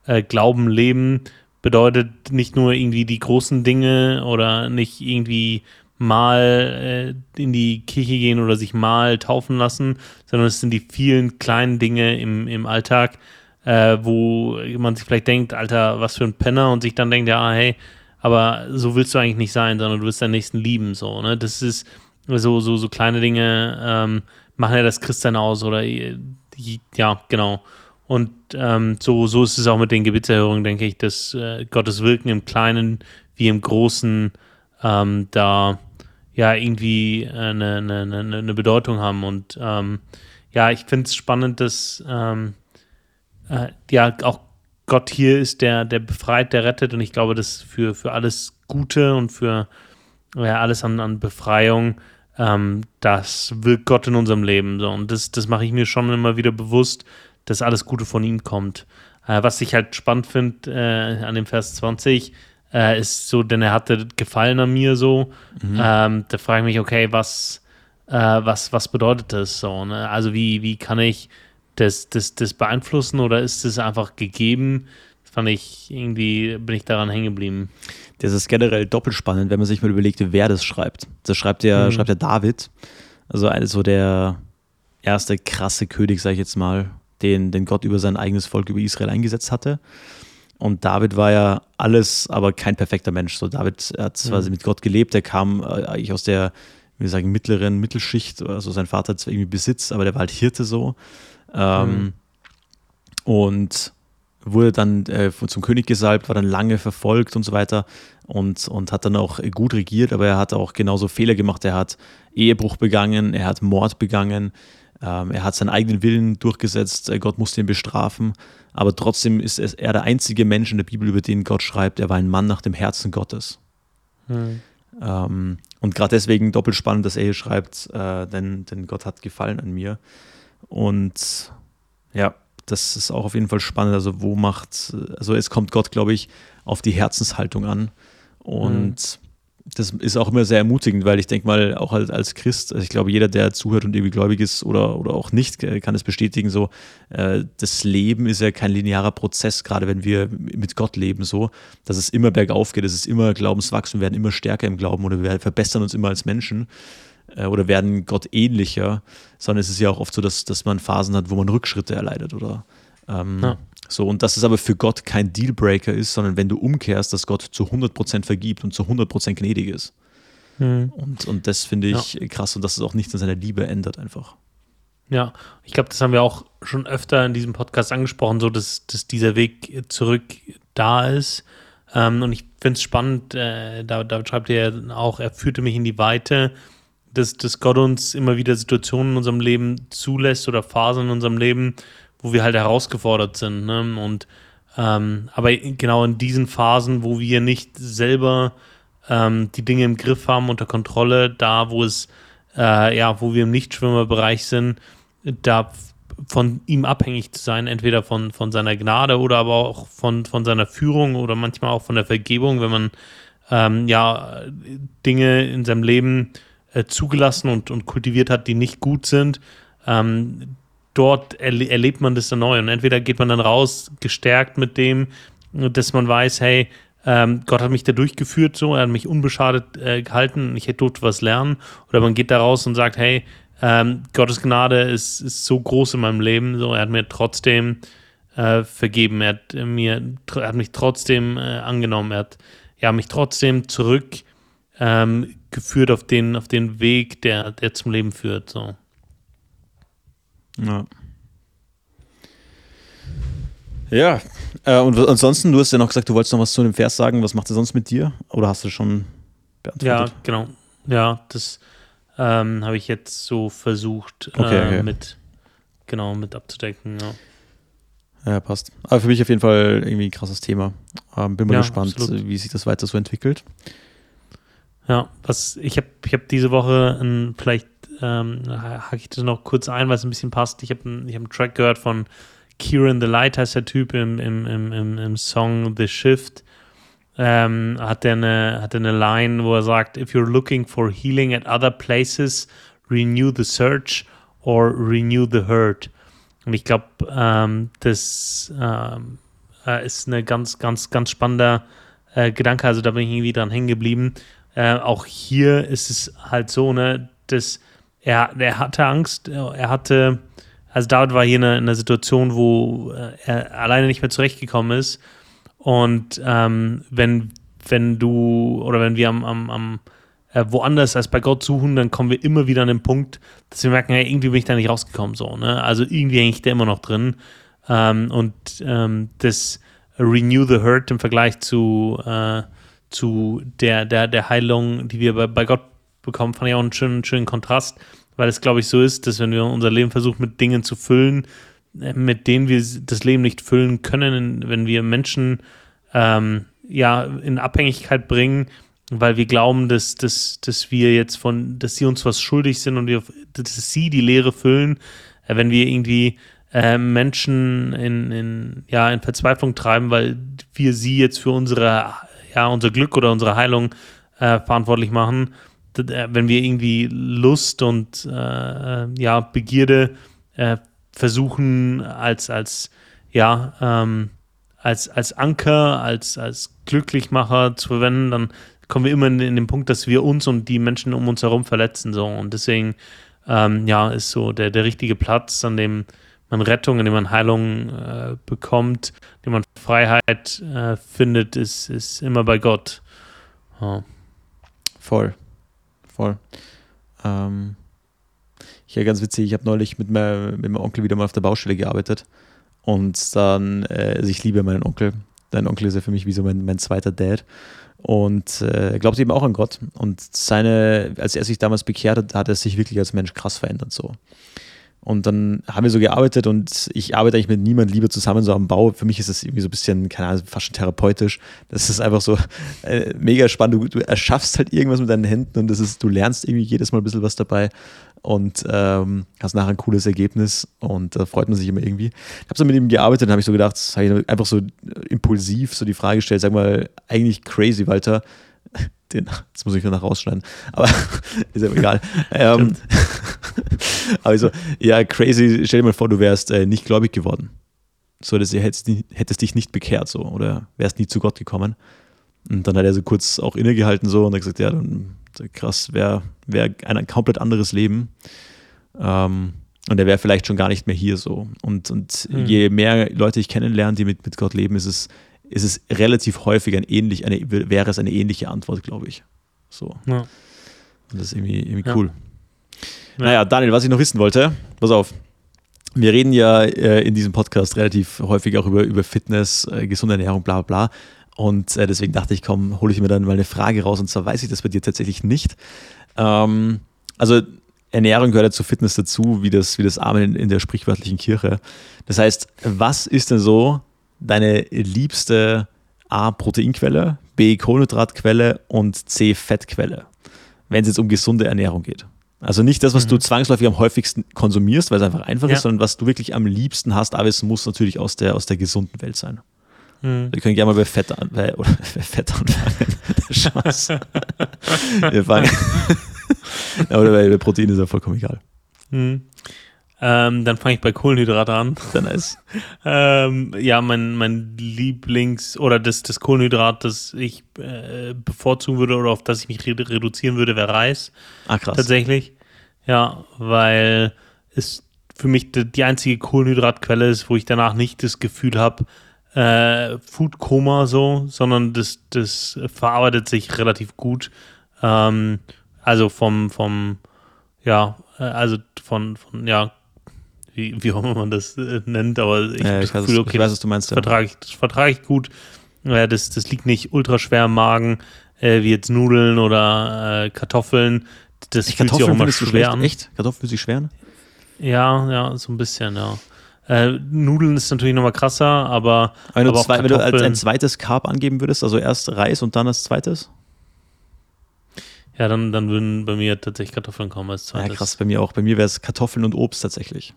äh, Glauben, Leben bedeutet nicht nur irgendwie die großen Dinge oder nicht irgendwie mal äh, in die Kirche gehen oder sich mal taufen lassen, sondern es sind die vielen kleinen Dinge im, im Alltag, äh, wo man sich vielleicht denkt, Alter, was für ein Penner und sich dann denkt, ja, hey, aber so willst du eigentlich nicht sein, sondern du willst deinen Nächsten lieben, so, ne? Das ist so, so, so kleine Dinge ähm, machen ja das Christsein aus oder ja, genau. Und ähm, so, so ist es auch mit den Gebetserhörungen, denke ich, dass äh, Gottes Wirken im Kleinen wie im Großen ähm, da ja irgendwie eine, eine, eine, eine Bedeutung haben. Und ähm, ja, ich finde es spannend, dass ähm, äh, ja auch Gott hier ist, der, der befreit, der rettet. Und ich glaube, dass für, für alles Gute und für ja, alles an, an Befreiung, ähm, das wirkt Gott in unserem Leben. So. Und das, das mache ich mir schon immer wieder bewusst, dass alles Gute von ihm kommt. Äh, was ich halt spannend finde äh, an dem Vers 20, äh, ist so, denn er hatte Gefallen an mir so. Mhm. Ähm, da frage ich mich, okay, was, äh, was, was bedeutet das so? Ne? Also wie, wie kann ich das, das, das beeinflussen oder ist es einfach gegeben? Das fand ich irgendwie, bin ich daran hängen geblieben. Das ist generell doppelt spannend, wenn man sich mal überlegt, wer das schreibt. Das schreibt ja, mhm. schreibt ja David. Also so der erste krasse König, sag ich jetzt mal, den, den Gott über sein eigenes Volk, über Israel eingesetzt hatte. Und David war ja alles, aber kein perfekter Mensch. So David hat zwar mhm. mit Gott gelebt, er kam äh, eigentlich aus der, wie sagen, mittleren Mittelschicht. Also sein Vater hat zwar irgendwie Besitz, aber der war halt Hirte so. Ähm, mhm. Und wurde dann äh, zum König gesalbt, war dann lange verfolgt und so weiter und, und hat dann auch gut regiert, aber er hat auch genauso Fehler gemacht. Er hat Ehebruch begangen, er hat Mord begangen, ähm, er hat seinen eigenen Willen durchgesetzt, äh, Gott musste ihn bestrafen, aber trotzdem ist er der einzige Mensch in der Bibel, über den Gott schreibt, er war ein Mann nach dem Herzen Gottes. Mhm. Ähm, und gerade deswegen doppelt spannend, dass er hier schreibt, äh, denn, denn Gott hat gefallen an mir. Und ja, das ist auch auf jeden Fall spannend. Also, wo macht, also es kommt Gott, glaube ich, auf die Herzenshaltung an. Und mhm. das ist auch immer sehr ermutigend, weil ich denke mal, auch als, als Christ, also ich glaube, jeder, der zuhört und irgendwie gläubig ist oder, oder auch nicht, kann es bestätigen, so, äh, das Leben ist ja kein linearer Prozess, gerade wenn wir mit Gott leben, so, dass es immer bergauf geht, es ist immer Glaubenswachstum, wir werden immer stärker im Glauben oder wir verbessern uns immer als Menschen äh, oder werden Gott ähnlicher, sondern es ist ja auch oft so, dass, dass man Phasen hat, wo man Rückschritte erleidet oder ähm, ja. so. Und dass es aber für Gott kein Dealbreaker ist, sondern wenn du umkehrst, dass Gott zu 100% vergibt und zu 100% gnädig ist. Mhm. Und, und das finde ich ja. krass und dass es auch nichts an seiner Liebe ändert einfach. Ja, ich glaube, das haben wir auch schon öfter in diesem Podcast angesprochen, so dass, dass dieser Weg zurück da ist. Ähm, und ich finde es spannend, äh, da, da schreibt er auch, er führte mich in die Weite dass, dass Gott uns immer wieder Situationen in unserem Leben zulässt oder Phasen in unserem Leben, wo wir halt herausgefordert sind. Ne? Und ähm, aber genau in diesen Phasen, wo wir nicht selber ähm, die Dinge im Griff haben, unter Kontrolle, da wo es, äh, ja, wo wir im Nichtschwimmerbereich sind, da von ihm abhängig zu sein, entweder von, von seiner Gnade oder aber auch von, von seiner Führung oder manchmal auch von der Vergebung, wenn man ähm, ja Dinge in seinem Leben äh, zugelassen und, und kultiviert hat, die nicht gut sind. Ähm, dort erle erlebt man das dann neu und entweder geht man dann raus gestärkt mit dem, dass man weiß, hey, ähm, Gott hat mich da durchgeführt, so, er hat mich unbeschadet äh, gehalten, ich hätte dort was lernen. Oder man geht da raus und sagt, hey, ähm, Gottes Gnade ist, ist so groß in meinem Leben, so er hat mir trotzdem äh, vergeben, er hat mir, er hat mich trotzdem äh, angenommen, er hat ja, mich trotzdem zurückgeführt ähm, auf den, auf den Weg, der, der zum Leben führt. So. Ja. Ja, äh, und ansonsten, du hast ja noch gesagt, du wolltest noch was zu dem Vers sagen. Was macht er sonst mit dir? Oder hast du schon beantwortet? Ja, genau. Ja, das ähm, habe ich jetzt so versucht okay, äh, okay. mit genau mit abzudecken. Ja. ja. passt. Aber für mich auf jeden Fall irgendwie ein krasses Thema. Ähm, bin mal ja, gespannt, absolut. wie sich das weiter so entwickelt. Ja, was ich habe ich hab diese Woche ein, vielleicht ähm, hake ich das noch kurz ein, weil es ein bisschen passt. Ich habe ich hab einen Track gehört von Kieran the Light, heißt der Typ im, im, im, im Song The Shift ähm, hat er eine, hat eine Line, wo er sagt, if you're looking for healing at other places, renew the search or renew the hurt. Und ich glaube, ähm, das ähm, äh, ist eine ganz, ganz, ganz spannender äh, Gedanke. Also da bin ich irgendwie dran hängen geblieben. Äh, auch hier ist es halt so, ne, dass er, er hatte Angst, er hatte, also David war hier in einer, in einer Situation, wo äh, er alleine nicht mehr zurechtgekommen ist und ähm, wenn, wenn du oder wenn wir am, am, am äh, woanders als bei Gott suchen, dann kommen wir immer wieder an den Punkt, dass wir merken, hey, irgendwie bin ich da nicht rausgekommen. So, ne? Also irgendwie hänge ich da immer noch drin. Ähm, und ähm, das Renew the Hurt im Vergleich zu, äh, zu der, der, der Heilung, die wir bei, bei Gott bekommen, fand ich auch einen schönen, schönen Kontrast, weil es, glaube ich, so ist, dass wenn wir unser Leben versuchen, mit Dingen zu füllen, mit denen wir das Leben nicht füllen können, wenn wir Menschen ähm, ja in Abhängigkeit bringen, weil wir glauben, dass, dass, dass wir jetzt von, dass sie uns was schuldig sind und wir, dass sie die Leere füllen, äh, wenn wir irgendwie äh, Menschen in, in, ja, in Verzweiflung treiben, weil wir sie jetzt für unsere, ja, unser Glück oder unsere Heilung äh, verantwortlich machen. Äh, wenn wir irgendwie Lust und äh, ja, Begierde äh, versuchen als, als, ja, ähm, als, als Anker, als, als Glücklichmacher zu verwenden, dann kommen wir immer in, in, den Punkt, dass wir uns und die Menschen um uns herum verletzen. So. Und deswegen, ähm, ja, ist so der, der richtige Platz, an dem man Rettung, an dem man Heilung äh, bekommt, an dem man Freiheit äh, findet, ist, ist immer bei Gott. Ja. Voll. Voll. Ähm, ja, ganz witzig, ich habe neulich mit, mein, mit meinem Onkel wieder mal auf der Baustelle gearbeitet. Und dann, äh, also ich liebe meinen Onkel. Dein Onkel ist ja für mich wie so mein, mein zweiter Dad. Und äh, glaubt eben auch an Gott. Und seine, als er sich damals bekehrt hat, hat er sich wirklich als Mensch krass verändert. So. Und dann haben wir so gearbeitet und ich arbeite eigentlich mit niemandem lieber zusammen, so am Bau. Für mich ist das irgendwie so ein bisschen, keine Ahnung, fast schon therapeutisch. Das ist einfach so äh, mega spannend. Du, du, erschaffst halt irgendwas mit deinen Händen und das ist, du lernst irgendwie jedes Mal ein bisschen was dabei und ähm, hast nachher ein cooles Ergebnis und da freut man sich immer irgendwie. Ich habe so mit ihm gearbeitet und habe ich so gedacht, habe ich einfach so impulsiv so die Frage gestellt, sag mal, eigentlich crazy, Walter. Den, das muss ich noch rausschneiden, aber ist ja egal. ähm, also, ja, crazy, stell dir mal vor, du wärst äh, nicht gläubig geworden. So, dass du hättest, hättest dich nicht bekehrt, so, oder wärst nie zu Gott gekommen. Und dann hat er so kurz auch innegehalten, so, und hat gesagt, ja, dann krass, wäre wär ein komplett anderes Leben. Ähm, und er wäre vielleicht schon gar nicht mehr hier so. Und, und mhm. je mehr Leute ich kennenlerne, die mit, mit Gott leben, ist es, ist es relativ häufig ein ähnlich, eine, wäre es eine ähnliche Antwort, glaube ich. So. Ja. Das ist irgendwie, irgendwie ja. cool. Ja. Naja, Daniel, was ich noch wissen wollte, pass auf. Wir reden ja äh, in diesem Podcast relativ häufig auch über, über Fitness, äh, gesunde Ernährung, bla bla. Und äh, deswegen dachte ich, komm, hole ich mir dann mal eine Frage raus. Und zwar weiß ich das bei dir tatsächlich nicht. Ähm, also Ernährung gehört ja zu Fitness dazu, wie das, wie das Amen in, in der sprichwörtlichen Kirche. Das heißt, was ist denn so deine liebste A, Proteinquelle, B, Kohlenhydratquelle und C, Fettquelle, wenn es jetzt um gesunde Ernährung geht? Also nicht das, was mhm. du zwangsläufig am häufigsten konsumierst, weil es einfach einfach ja. ist, sondern was du wirklich am liebsten hast, aber es muss natürlich aus der, aus der gesunden Welt sein. Mhm. Wir können gerne mal bei Fett, an, bei, oder bei Fett anfangen. Spaß. Wir fangen. oder bei, bei Protein ist ja vollkommen egal. Mhm. Ähm, dann fange ich bei Kohlenhydrate an. Sehr nice. ähm, ja, mein, mein Lieblings- oder das, das Kohlenhydrat, das ich äh, bevorzugen würde oder auf das ich mich redu reduzieren würde, wäre Reis. Ah, krass. Tatsächlich. Ja, weil es für mich die, die einzige Kohlenhydratquelle ist, wo ich danach nicht das Gefühl habe, äh, Foodkoma so, sondern das, das verarbeitet sich relativ gut. Ähm, also vom, vom, ja, äh, also von, von, ja, wie, wie auch immer man das äh, nennt, aber ich, ja, ich, Gefühl, okay, ich weiß, was du meinst. Das, ja. vertrage ich, das vertrage ich gut. Äh, das, das liegt nicht ultra schwer im Magen, äh, wie jetzt Nudeln oder äh, Kartoffeln. Das ich fühlt Kartoffeln sich auch immer schwer an. Echt? Kartoffeln fühlt sich schwer an? Ja, ja, so ein bisschen, ja. Äh, Nudeln ist natürlich nochmal krasser, aber. Wenn, aber du, zwei, wenn du als ein zweites Carb angeben würdest, also erst Reis und dann als zweites? Ja, dann, dann würden bei mir tatsächlich Kartoffeln kommen als zweites. Ja, krass, bei mir auch. Bei mir wäre es Kartoffeln und Obst tatsächlich.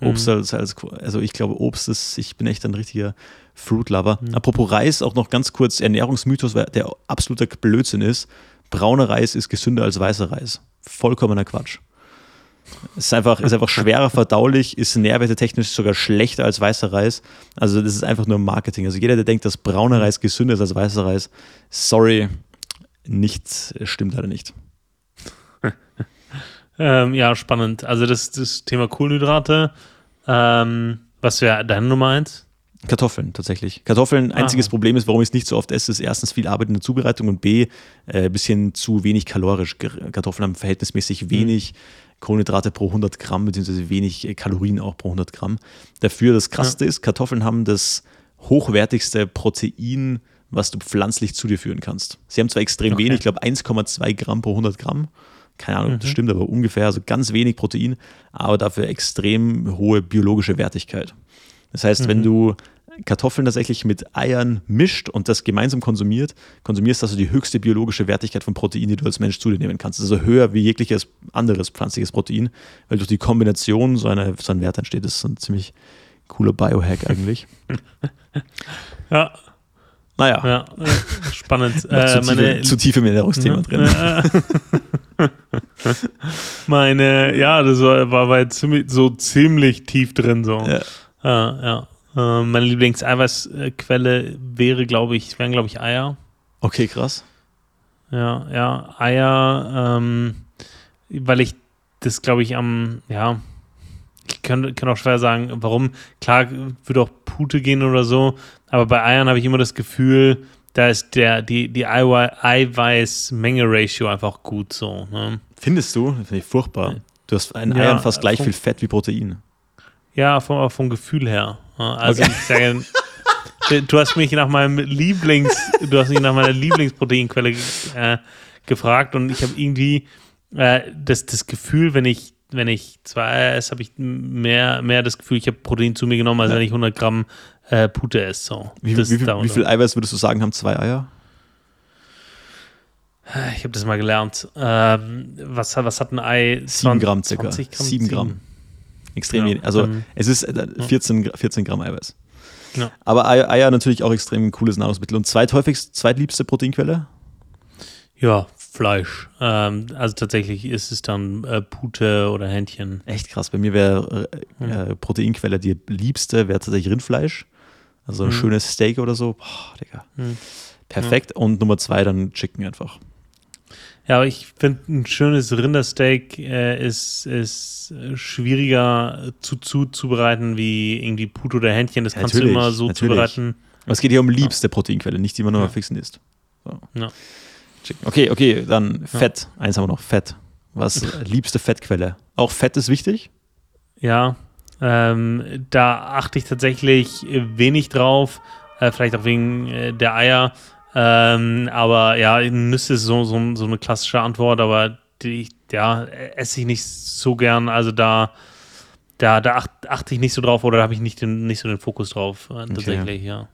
Obst mhm. als, als, also ich glaube, Obst ist, ich bin echt ein richtiger Fruit-Lover. Mhm. Apropos Reis, auch noch ganz kurz, Ernährungsmythos, der absoluter Blödsinn ist. Brauner Reis ist gesünder als weißer Reis. Vollkommener Quatsch. Ist einfach, ist einfach schwerer verdaulich, ist nährwertetechnisch sogar schlechter als weißer Reis. Also das ist einfach nur Marketing. Also jeder, der denkt, dass brauner Reis gesünder ist als weißer Reis, sorry, nichts stimmt leider nicht. Ähm, ja, spannend. Also das, das Thema Kohlenhydrate. Ähm, was wäre deine Nummer eins? Kartoffeln tatsächlich. Kartoffeln, einziges Problem ist, warum ich es nicht so oft esse, ist erstens viel Arbeit in der Zubereitung und B, ein äh, bisschen zu wenig kalorisch. Kartoffeln haben verhältnismäßig mhm. wenig mhm. Kohlenhydrate pro 100 Gramm, beziehungsweise wenig äh, Kalorien auch pro 100 Gramm. Dafür das Krasseste ja. ist, Kartoffeln haben das hochwertigste Protein, was du pflanzlich zu dir führen kannst. Sie haben zwar extrem okay. wenig, ich glaube 1,2 Gramm pro 100 Gramm keine Ahnung, mhm. das stimmt, aber ungefähr, also ganz wenig Protein, aber dafür extrem hohe biologische Wertigkeit. Das heißt, mhm. wenn du Kartoffeln tatsächlich mit Eiern mischt und das gemeinsam konsumiert, konsumierst du also die höchste biologische Wertigkeit von Protein, die du als Mensch zu dir nehmen kannst. Also höher wie jegliches anderes pflanzliches Protein, weil durch die Kombination so, eine, so ein Wert entsteht. Das ist ein ziemlich cooler Biohack eigentlich. ja. Naja. Ja, spannend. zu, äh, zu tief im Ernährungsthema drin. meine, ja, das war, war, war ziemlich, so ziemlich tief drin. So. Ja. ja, ja. Äh, meine Lieblingseiweißquelle wäre, glaube ich, wären, glaube ich, Eier. Okay, krass. Ja, ja, Eier, ähm, weil ich das, glaube ich, am, ja, ich kann, kann auch schwer sagen, warum. Klar, würde auch Pute gehen oder so, aber bei Eiern habe ich immer das Gefühl, da ist der, die, die Eiweiß-Menge-Ratio einfach gut so. Ne? Findest du? Finde ich furchtbar. Du hast in ja, Eiern fast gleich vom, viel Fett wie Protein. Ja, vom, vom Gefühl her. Also okay. ich sage, du hast mich nach meinem Lieblings, du hast mich nach meiner Lieblingsproteinquelle äh, gefragt und ich habe irgendwie äh, das, das Gefühl, wenn ich wenn ich zwei esse, habe ich mehr, mehr das Gefühl, ich habe Protein zu mir genommen, als ja. wenn ich 100 Gramm äh, Pute esse. So. Wie, wie, viel, wie viel Eiweiß würdest du sagen, haben zwei Eier? Ich habe das mal gelernt. Ähm, was, was hat ein Ei? 7 Gramm circa. 20 Gramm, 7 Gramm. Extrem ja, wenig. Also es ist 14, äh, 14 Gramm Eiweiß. Ja. Aber Eier natürlich auch extrem cooles Nahrungsmittel. Und zweithäufigst, zweitliebste Proteinquelle? Ja, Fleisch. Ähm, also tatsächlich ist es dann äh, Pute oder Händchen. Echt krass. Bei mir wäre äh, äh, Proteinquelle die liebste, wäre tatsächlich Rindfleisch. Also ein mhm. schönes Steak oder so. Boah, Digga. Mhm. Perfekt. Ja. Und Nummer zwei dann Chicken einfach. Ja, aber ich finde, ein schönes Rindersteak äh, ist, ist schwieriger zu, zuzubereiten wie irgendwie Pute oder Händchen. Das ja, kannst du immer so natürlich. zubereiten. Aber es geht hier um liebste Proteinquelle, nicht die man nur ja. fixen isst. So. Ja. Chicken. Okay, okay, dann Fett. Ja. Eins haben wir noch, Fett. Was liebste Fettquelle? Auch Fett ist wichtig? Ja, ähm, da achte ich tatsächlich wenig drauf. Äh, vielleicht auch wegen äh, der Eier. Ähm, aber ja, Nüsse ist so, so, so eine klassische Antwort, aber die, ja, esse ich nicht so gern. Also da, da, da achte, achte ich nicht so drauf oder da habe ich nicht, den, nicht so den Fokus drauf, äh, tatsächlich, okay. ja.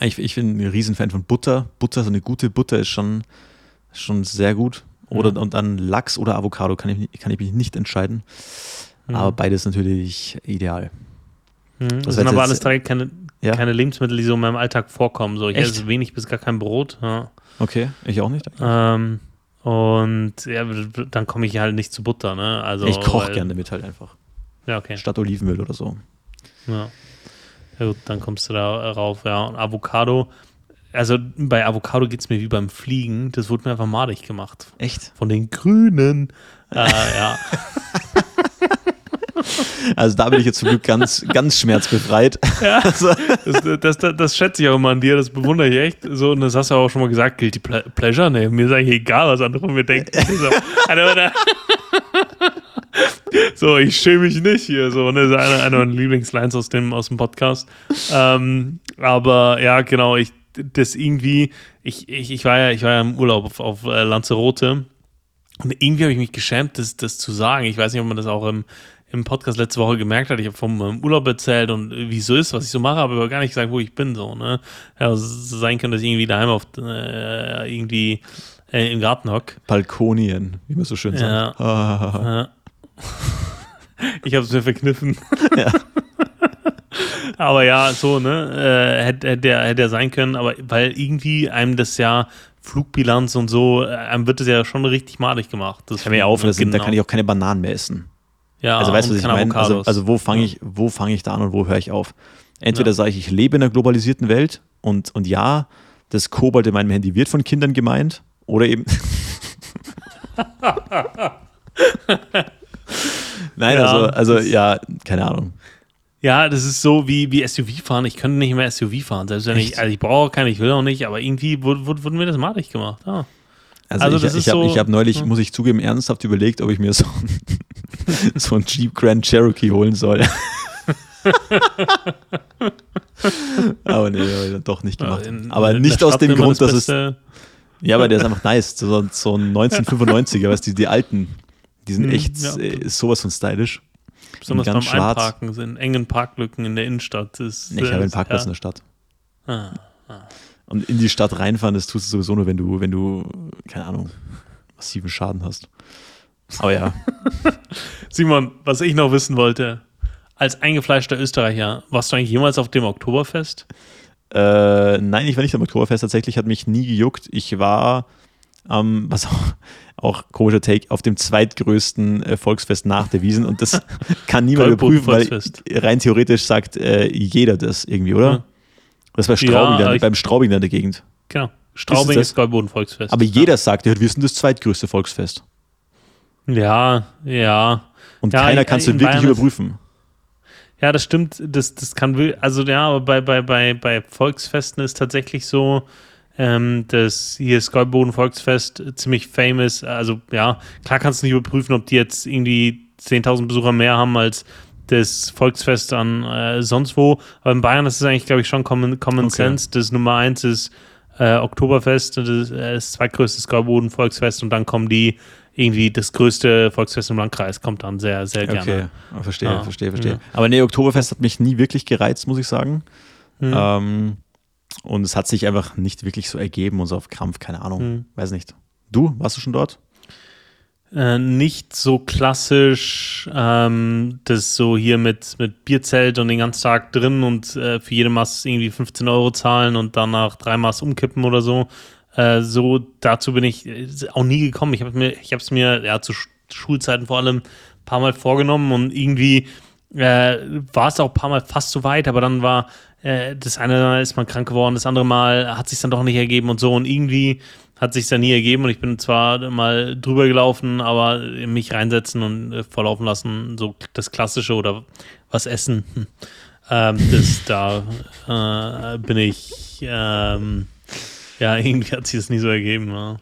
Ich, ich bin ein Riesenfan von Butter. Butter, so eine gute Butter ist schon schon sehr gut. oder und dann Lachs oder Avocado kann ich, kann ich mich nicht entscheiden. Mhm. Aber beides natürlich ideal. Mhm. Das sind aber alles drei keine, ja? keine Lebensmittel, die so in meinem Alltag vorkommen. So, ich Echt? esse wenig bis gar kein Brot. Ja. Okay, ich auch nicht. Ähm, und ja, dann komme ich halt nicht zu Butter, ne? Also, ich koche gerne damit halt einfach. Ja, okay. Statt Olivenöl oder so. Ja. Ja gut, dann kommst du da rauf, ja. Und Avocado, also bei Avocado geht es mir wie beim Fliegen, das wurde mir einfach madig gemacht. Echt? Von den Grünen. äh, ja. Also da bin ich jetzt zum Glück ganz, ganz schmerzbefreit. Ja, also. das, das, das, schätze ich auch immer an dir, das bewundere ich echt. So, und das hast du auch schon mal gesagt, gilt die Pleasure? Nee, mir ist eigentlich egal, was andere von mir denken. So, so, ich schäme mich nicht hier. So, ne, das ist eine, eine meiner Lieblingslines aus dem, aus dem Podcast. Ähm, aber ja, genau, ich, das irgendwie, ich, ich, ich, war, ja, ich war ja im Urlaub auf, auf äh, Lanzarote und irgendwie habe ich mich geschämt, das, das zu sagen. Ich weiß nicht, ob man das auch im, im Podcast letzte Woche gemerkt hat. Ich habe vom Urlaub erzählt und wie es so ist, was ich so mache, aber gar nicht gesagt, wo ich bin. So, ne? Ja, also sein könnte, dass ich irgendwie daheim auf äh, irgendwie äh, im Garten hock. Balkonien, wie man so schön sagt. Ja. ich habe es mir verkniffen. Ja. Aber ja, so, ne? Äh, hätte, hätte, er, hätte er sein können, aber weil irgendwie einem das ja Flugbilanz und so, äh, einem wird es ja schon richtig malig gemacht. Das Hör mir auf, das genau. da kann ich auch keine Bananen mehr essen. Ja, also weißt du, was ich meine? Also, also, wo fange ich, wo fange ich da an und wo höre ich auf? Entweder ja. sage ich, ich lebe in einer globalisierten Welt und, und ja, das Kobold in meinem Handy wird von Kindern gemeint, oder eben. Nein, ja, also, also ja, keine Ahnung. Ja, das ist so wie, wie SUV fahren. Ich könnte nicht mehr SUV fahren. Selbst wenn ich, also ich brauche keine, ich will auch nicht, aber irgendwie wurde, wurde, mir das malig gemacht. Ja. Also, also ich, ich habe so, hab neulich, ja. muss ich zugeben, ernsthaft überlegt, ob ich mir so, so einen Jeep Grand Cherokee holen soll. aber nee, habe ich doch nicht gemacht. In, aber in nicht aus dem Grund, das dass es. Ja, aber der ist einfach nice. So, so ein 1995er, weißt du, die, die alten, die sind hm, echt ja. äh, sowas von stylisch. Besonders beim schwarz. Einparken sind engen Parklücken in der Innenstadt. Ist, nee, ich habe einen Parkplatz ja. in der Stadt. Ah, ah. Und in die Stadt reinfahren, das tust du sowieso nur, wenn du, wenn du, keine Ahnung, massiven Schaden hast. Aber ja. Simon, was ich noch wissen wollte, als eingefleischter Österreicher, warst du eigentlich jemals auf dem Oktoberfest? Äh, nein, ich war nicht am Oktoberfest. Tatsächlich hat mich nie gejuckt. Ich war, ähm, was auch, auch komischer Take, auf dem zweitgrößten äh, Volksfest nach der Wiesen und das kann niemand überprüfen, weil rein theoretisch sagt äh, jeder das irgendwie, oder? Ja. Das war Straubing, ja, beim Straubing in der Gegend. Genau. Straubing ist, ist Goldboden-Volksfest. Aber jeder sagt, wir sind das zweitgrößte Volksfest. Ja, ja. Und ja, keiner kann es wirklich Bayern überprüfen. Ja, das stimmt. Das, das kann, also ja, aber bei, bei, bei, bei Volksfesten ist tatsächlich so, ähm, dass hier Skollboden Volksfest ziemlich famous. Also ja, klar kannst du nicht überprüfen, ob die jetzt irgendwie 10.000 Besucher mehr haben als das Volksfest an äh, sonst wo. Aber in Bayern ist es eigentlich, glaube ich, schon Common, common okay. Sense. Das Nummer eins ist äh, Oktoberfest, das, äh, das zweitgrößte Skollboden Volksfest und dann kommen die irgendwie das größte Volksfest im Landkreis kommt dann sehr, sehr gerne. Okay, ah, verstehe, ja. verstehe, verstehe. Ja. Aber nee, Oktoberfest hat mich nie wirklich gereizt, muss ich sagen. Mhm. Ähm, und es hat sich einfach nicht wirklich so ergeben und so auf Krampf, keine Ahnung, mhm. weiß nicht. Du, warst du schon dort? Äh, nicht so klassisch, ähm, das so hier mit, mit Bierzelt und den ganzen Tag drin und äh, für jede Maß irgendwie 15 Euro zahlen und danach drei Maß umkippen oder so, äh, so dazu bin ich äh, auch nie gekommen. Ich habe mir, ich habe es mir ja zu Schulzeiten vor allem ein paar Mal vorgenommen und irgendwie äh, war es auch ein paar Mal fast so weit, aber dann war äh, das eine Mal ist man krank geworden, das andere Mal hat sich dann doch nicht ergeben und so und irgendwie hat sich dann nie ergeben und ich bin zwar mal drüber gelaufen, aber mich reinsetzen und äh, verlaufen lassen, so das Klassische oder was essen, hm. ähm, das da äh, bin ich ähm, ja, irgendwie hat sich das nie so ergeben. Ja.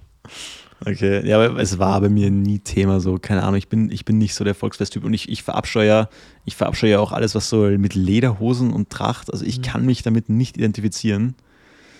Okay, ja, aber es war bei mir nie Thema so, keine Ahnung, ich bin, ich bin nicht so der Volksfesttyp und ich, ich verabscheue ich verabscheue auch alles, was so mit Lederhosen und Tracht, also ich mhm. kann mich damit nicht identifizieren.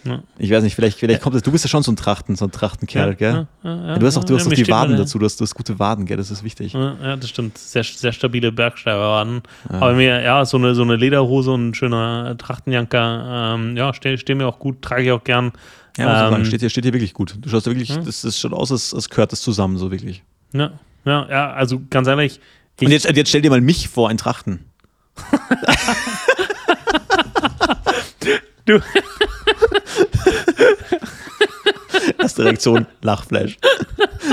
Ja. Ich weiß nicht, vielleicht, vielleicht kommt das. Du bist ja schon so ein Trachten, so ein Trachtenkerl, gell? du hast auch, du hast auch die Waden dazu, du hast, du hast gute Waden, gell? Das ist wichtig. Ja, das stimmt. Sehr, sehr stabile Bergsteigerwaden. Aber mir, ja, so eine, so eine Lederhose und ein schöner Trachtenjanker, ähm, ja, stehen steh mir auch gut, trage ich auch gern. Ja, ähm, steht, hier, steht hier wirklich gut. Du schaust wirklich, das, das schaut aus, als, als gehört das zusammen, so wirklich. Ja, ja, ja, also ganz ehrlich. Und jetzt, jetzt stell dir mal mich vor, ein Trachten. du. Erste Reaktion, Lachfleisch.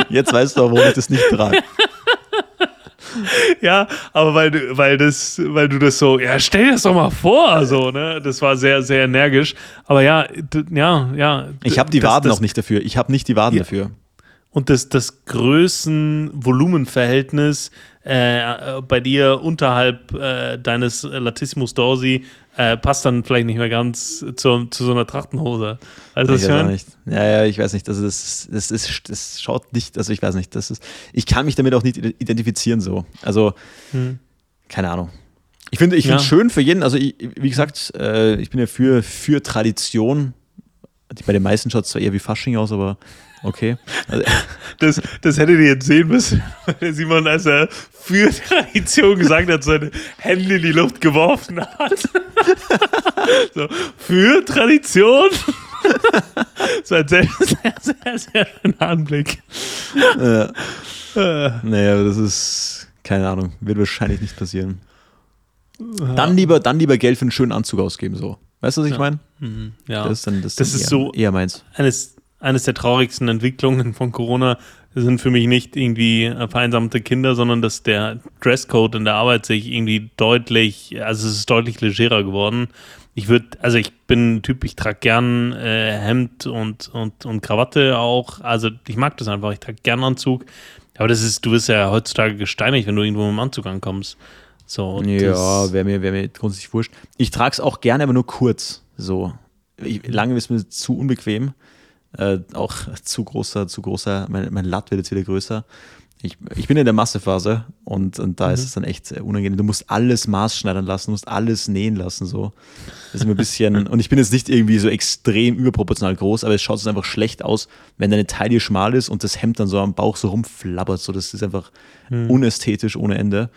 Jetzt weißt du auch, warum ich das nicht trage. Ja, aber weil du, weil das, weil du das so, ja, stell dir das doch mal vor, so, ne? Das war sehr, sehr energisch. Aber ja, ja, ja. Ich habe die Waden das, auch nicht dafür. Ich habe nicht die Waden ja. dafür. Und das, das Größen-Volumen-Verhältnis äh, bei dir unterhalb äh, deines Latissimus Dorsi äh, passt dann vielleicht nicht mehr ganz zu, zu so einer Trachtenhose. Also ich weiß nicht. Ja, ja, ich weiß nicht. Also das, das, ist, das schaut nicht, also ich weiß nicht, das ist, ich kann mich damit auch nicht identifizieren so. Also, hm. keine Ahnung. Ich finde ich ja. schön für jeden, also ich, wie gesagt, äh, ich bin ja für, für Tradition. Bei den meisten schaut es zwar eher wie Fasching aus, aber Okay. Das, das hättet ihr jetzt sehen müssen, weil Simon, als er für Tradition gesagt hat, seine Hände in die Luft geworfen hat. So, für Tradition. So ein sehr, sehr, sehr, sehr schöner Anblick. Ja. Äh. Naja, das ist, keine Ahnung, wird wahrscheinlich nicht passieren. Dann lieber, dann lieber Geld für einen schönen Anzug ausgeben, so. Weißt du, was ich meine? Mhm. Ja. Das ist, dann, das, das ist eher, so eher meins. Eines eines der traurigsten Entwicklungen von Corona sind für mich nicht irgendwie vereinsamte Kinder, sondern dass der Dresscode in der Arbeit sich irgendwie deutlich, also es ist deutlich legerer geworden. Ich würde, also ich bin ein Typ, ich trage gern äh, Hemd und, und, und Krawatte auch. Also ich mag das einfach, ich trage gern Anzug. Aber das ist, du wirst ja heutzutage gesteinigt, wenn du irgendwo mit dem Anzug ankommst. So, ja, wäre mir, wär mir grundsätzlich wurscht. Ich trage es auch gerne, aber nur kurz. So. Ich, lange ist mir zu unbequem. Äh, auch zu großer, zu großer, mein, mein Latt wird jetzt wieder größer. Ich, ich bin in der Massephase und, und da mhm. ist es dann echt unangenehm. Du musst alles maßschneidern lassen, du musst alles nähen lassen. So. Das ist mir ein bisschen, und ich bin jetzt nicht irgendwie so extrem überproportional groß, aber es schaut so einfach schlecht aus, wenn deine Taille schmal ist und das Hemd dann so am Bauch so rumflabbert. So, das ist einfach mhm. unästhetisch ohne Ende.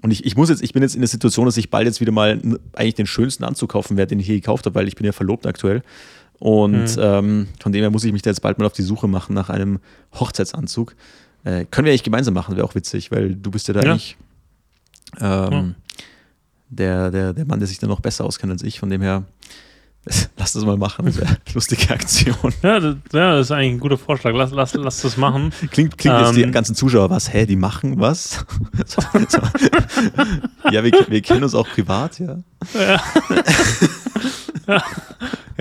Und ich, ich muss jetzt, ich bin jetzt in der Situation, dass ich bald jetzt wieder mal eigentlich den schönsten Anzug kaufen werde, den ich je gekauft habe, weil ich bin ja verlobt aktuell. Und mhm. ähm, von dem her muss ich mich da jetzt bald mal auf die Suche machen nach einem Hochzeitsanzug. Äh, können wir eigentlich gemeinsam machen, wäre auch witzig, weil du bist ja da ja. eigentlich ähm, ja. der, der, der Mann, der sich da noch besser auskennt als ich. Von dem her, lass das mal machen. Das wäre lustige Aktion. Ja das, ja, das ist eigentlich ein guter Vorschlag. Lass, lass, lass das machen. Klingt, klingt ähm, jetzt die ähm, ganzen Zuschauer, was? Hä, die machen was? so, so. Ja, wir, wir kennen uns auch privat, ja. Ja.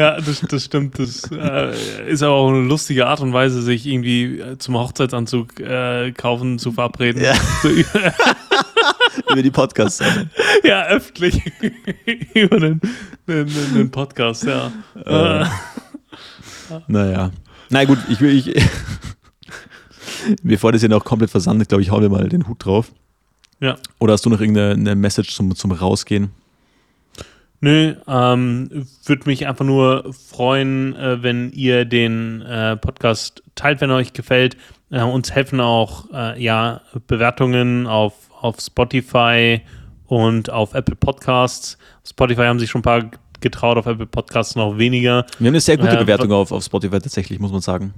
Ja, das, das stimmt. Das äh, ist aber auch eine lustige Art und Weise, sich irgendwie äh, zum Hochzeitsanzug äh, kaufen zu verabreden. Ja. Über die Podcasts. Ja, öffentlich. Über den, den, den, Podcast, ja. Äh. Naja. Na gut, ich will. Ich, bevor das hier noch komplett versandet, glaube ich, hauen wir mal den Hut drauf. Ja. Oder hast du noch irgendeine Message zum, zum Rausgehen? Nö, ähm, würde mich einfach nur freuen, äh, wenn ihr den äh, Podcast teilt, wenn euch gefällt. Äh, uns helfen auch äh, ja Bewertungen auf, auf Spotify und auf Apple Podcasts. Spotify haben sich schon ein paar getraut, auf Apple Podcasts noch weniger. Wir haben eine sehr gute äh, Bewertung auf, auf Spotify tatsächlich, muss man sagen.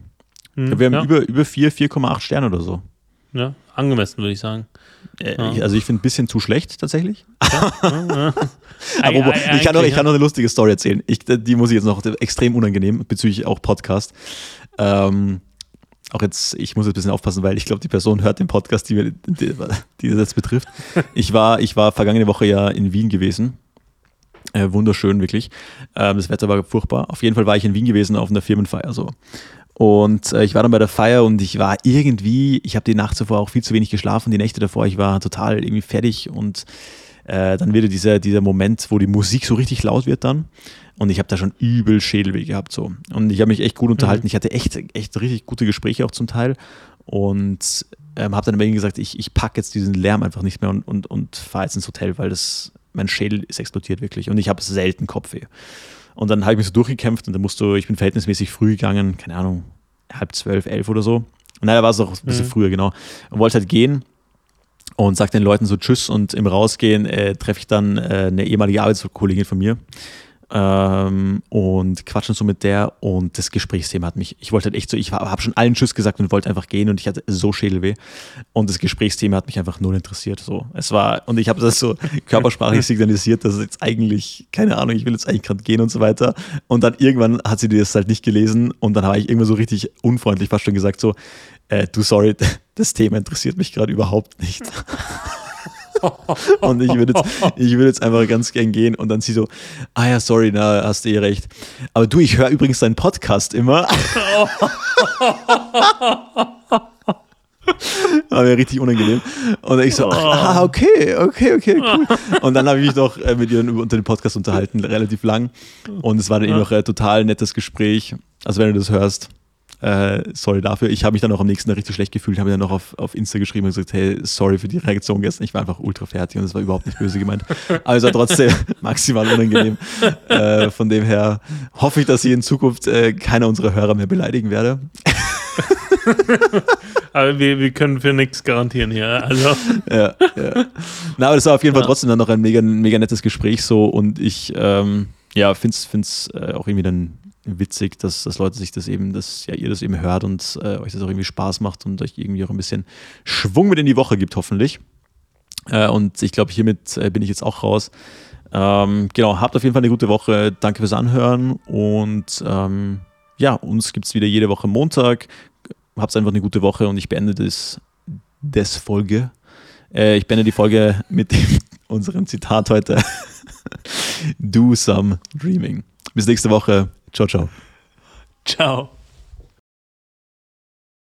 Mh, wir haben ja. über, über 4, 4,8 Sterne oder so. Ja, angemessen, würde ich sagen. Äh, ja. ich, also ich finde ein bisschen zu schlecht tatsächlich. Ja, ja, Aber ich, kann noch, ich kann noch eine lustige Story erzählen. Ich, die muss ich jetzt noch extrem unangenehm bezüglich auch Podcast. Ähm, auch jetzt, ich muss jetzt ein bisschen aufpassen, weil ich glaube, die Person hört den Podcast, die, die, die das jetzt betrifft. Ich war, ich war vergangene Woche ja in Wien gewesen. Äh, wunderschön, wirklich. Ähm, das Wetter war furchtbar. Auf jeden Fall war ich in Wien gewesen auf einer Firmenfeier. So. Und äh, ich war dann bei der Feier und ich war irgendwie, ich habe die Nacht zuvor auch viel zu wenig geschlafen, die Nächte davor, ich war total irgendwie fertig und äh, dann wieder dieser, dieser Moment, wo die Musik so richtig laut wird dann. Und ich habe da schon übel Schädelweh gehabt so. Und ich habe mich echt gut unterhalten. Mhm. Ich hatte echt, echt richtig gute Gespräche auch zum Teil. Und ähm, habe dann immer gesagt, ich, ich packe jetzt diesen Lärm einfach nicht mehr und, und, und fahre jetzt ins Hotel, weil das, mein Schädel ist explodiert wirklich. Und ich habe selten Kopfweh. Und dann habe ich mich so durchgekämpft und dann musst du, ich bin verhältnismäßig früh gegangen, keine Ahnung, halb zwölf, elf oder so. Nein, da war es auch ein bisschen mhm. früher, genau. Und wollte halt gehen und sag den Leuten so Tschüss und im Rausgehen äh, treffe ich dann äh, eine ehemalige Arbeitskollegin von mir ähm, und quatschen so mit der und das Gesprächsthema hat mich, ich wollte halt echt so, ich habe schon allen Tschüss gesagt und wollte einfach gehen und ich hatte so Schädelweh und das Gesprächsthema hat mich einfach null interessiert. So, es war und ich habe das so körpersprachlich signalisiert, dass es jetzt eigentlich keine Ahnung, ich will jetzt eigentlich gerade gehen und so weiter und dann irgendwann hat sie das halt nicht gelesen und dann habe ich irgendwann so richtig unfreundlich fast schon gesagt so, äh, du sorry, das Thema interessiert mich gerade überhaupt nicht. und ich würde jetzt, ich würd jetzt einfach ganz gern gehen und dann sie so, ah ja, sorry, na, hast du eh recht. Aber du, ich höre übrigens deinen Podcast immer. War mir richtig unangenehm. Und ich so, ah, okay, okay, okay, cool. Und dann habe ich mich noch äh, mit ihr unter dem Podcast unterhalten, relativ lang. Und es war dann eben noch ein total nettes Gespräch. Also wenn du das hörst, äh, sorry dafür. Ich habe mich dann auch am nächsten Tag richtig schlecht gefühlt, habe dann noch auf, auf Insta geschrieben und gesagt, hey, sorry für die Reaktion gestern. Ich war einfach ultra fertig und es war überhaupt nicht böse gemeint. Also trotzdem maximal unangenehm. Äh, von dem her hoffe ich, dass ich in Zukunft äh, keiner unserer Hörer mehr beleidigen werde. aber wir, wir können für nichts garantieren hier. Also. Ja, ja. Na, aber das war auf jeden Fall trotzdem dann noch ein mega, mega nettes Gespräch so und ich ähm, ja, finde es äh, auch irgendwie dann witzig, dass, dass Leute sich das eben, dass ja ihr das eben hört und äh, euch das auch irgendwie Spaß macht und euch irgendwie auch ein bisschen Schwung mit in die Woche gibt, hoffentlich. Äh, und ich glaube, hiermit äh, bin ich jetzt auch raus. Ähm, genau, habt auf jeden Fall eine gute Woche. Danke fürs Anhören und ähm, ja, uns gibt es wieder jede Woche Montag. Habt einfach eine gute Woche und ich beende das, das Folge. Äh, ich beende die Folge mit dem, unserem Zitat heute. Do some dreaming. Bis nächste Woche. Ciao, ciao. Ciao.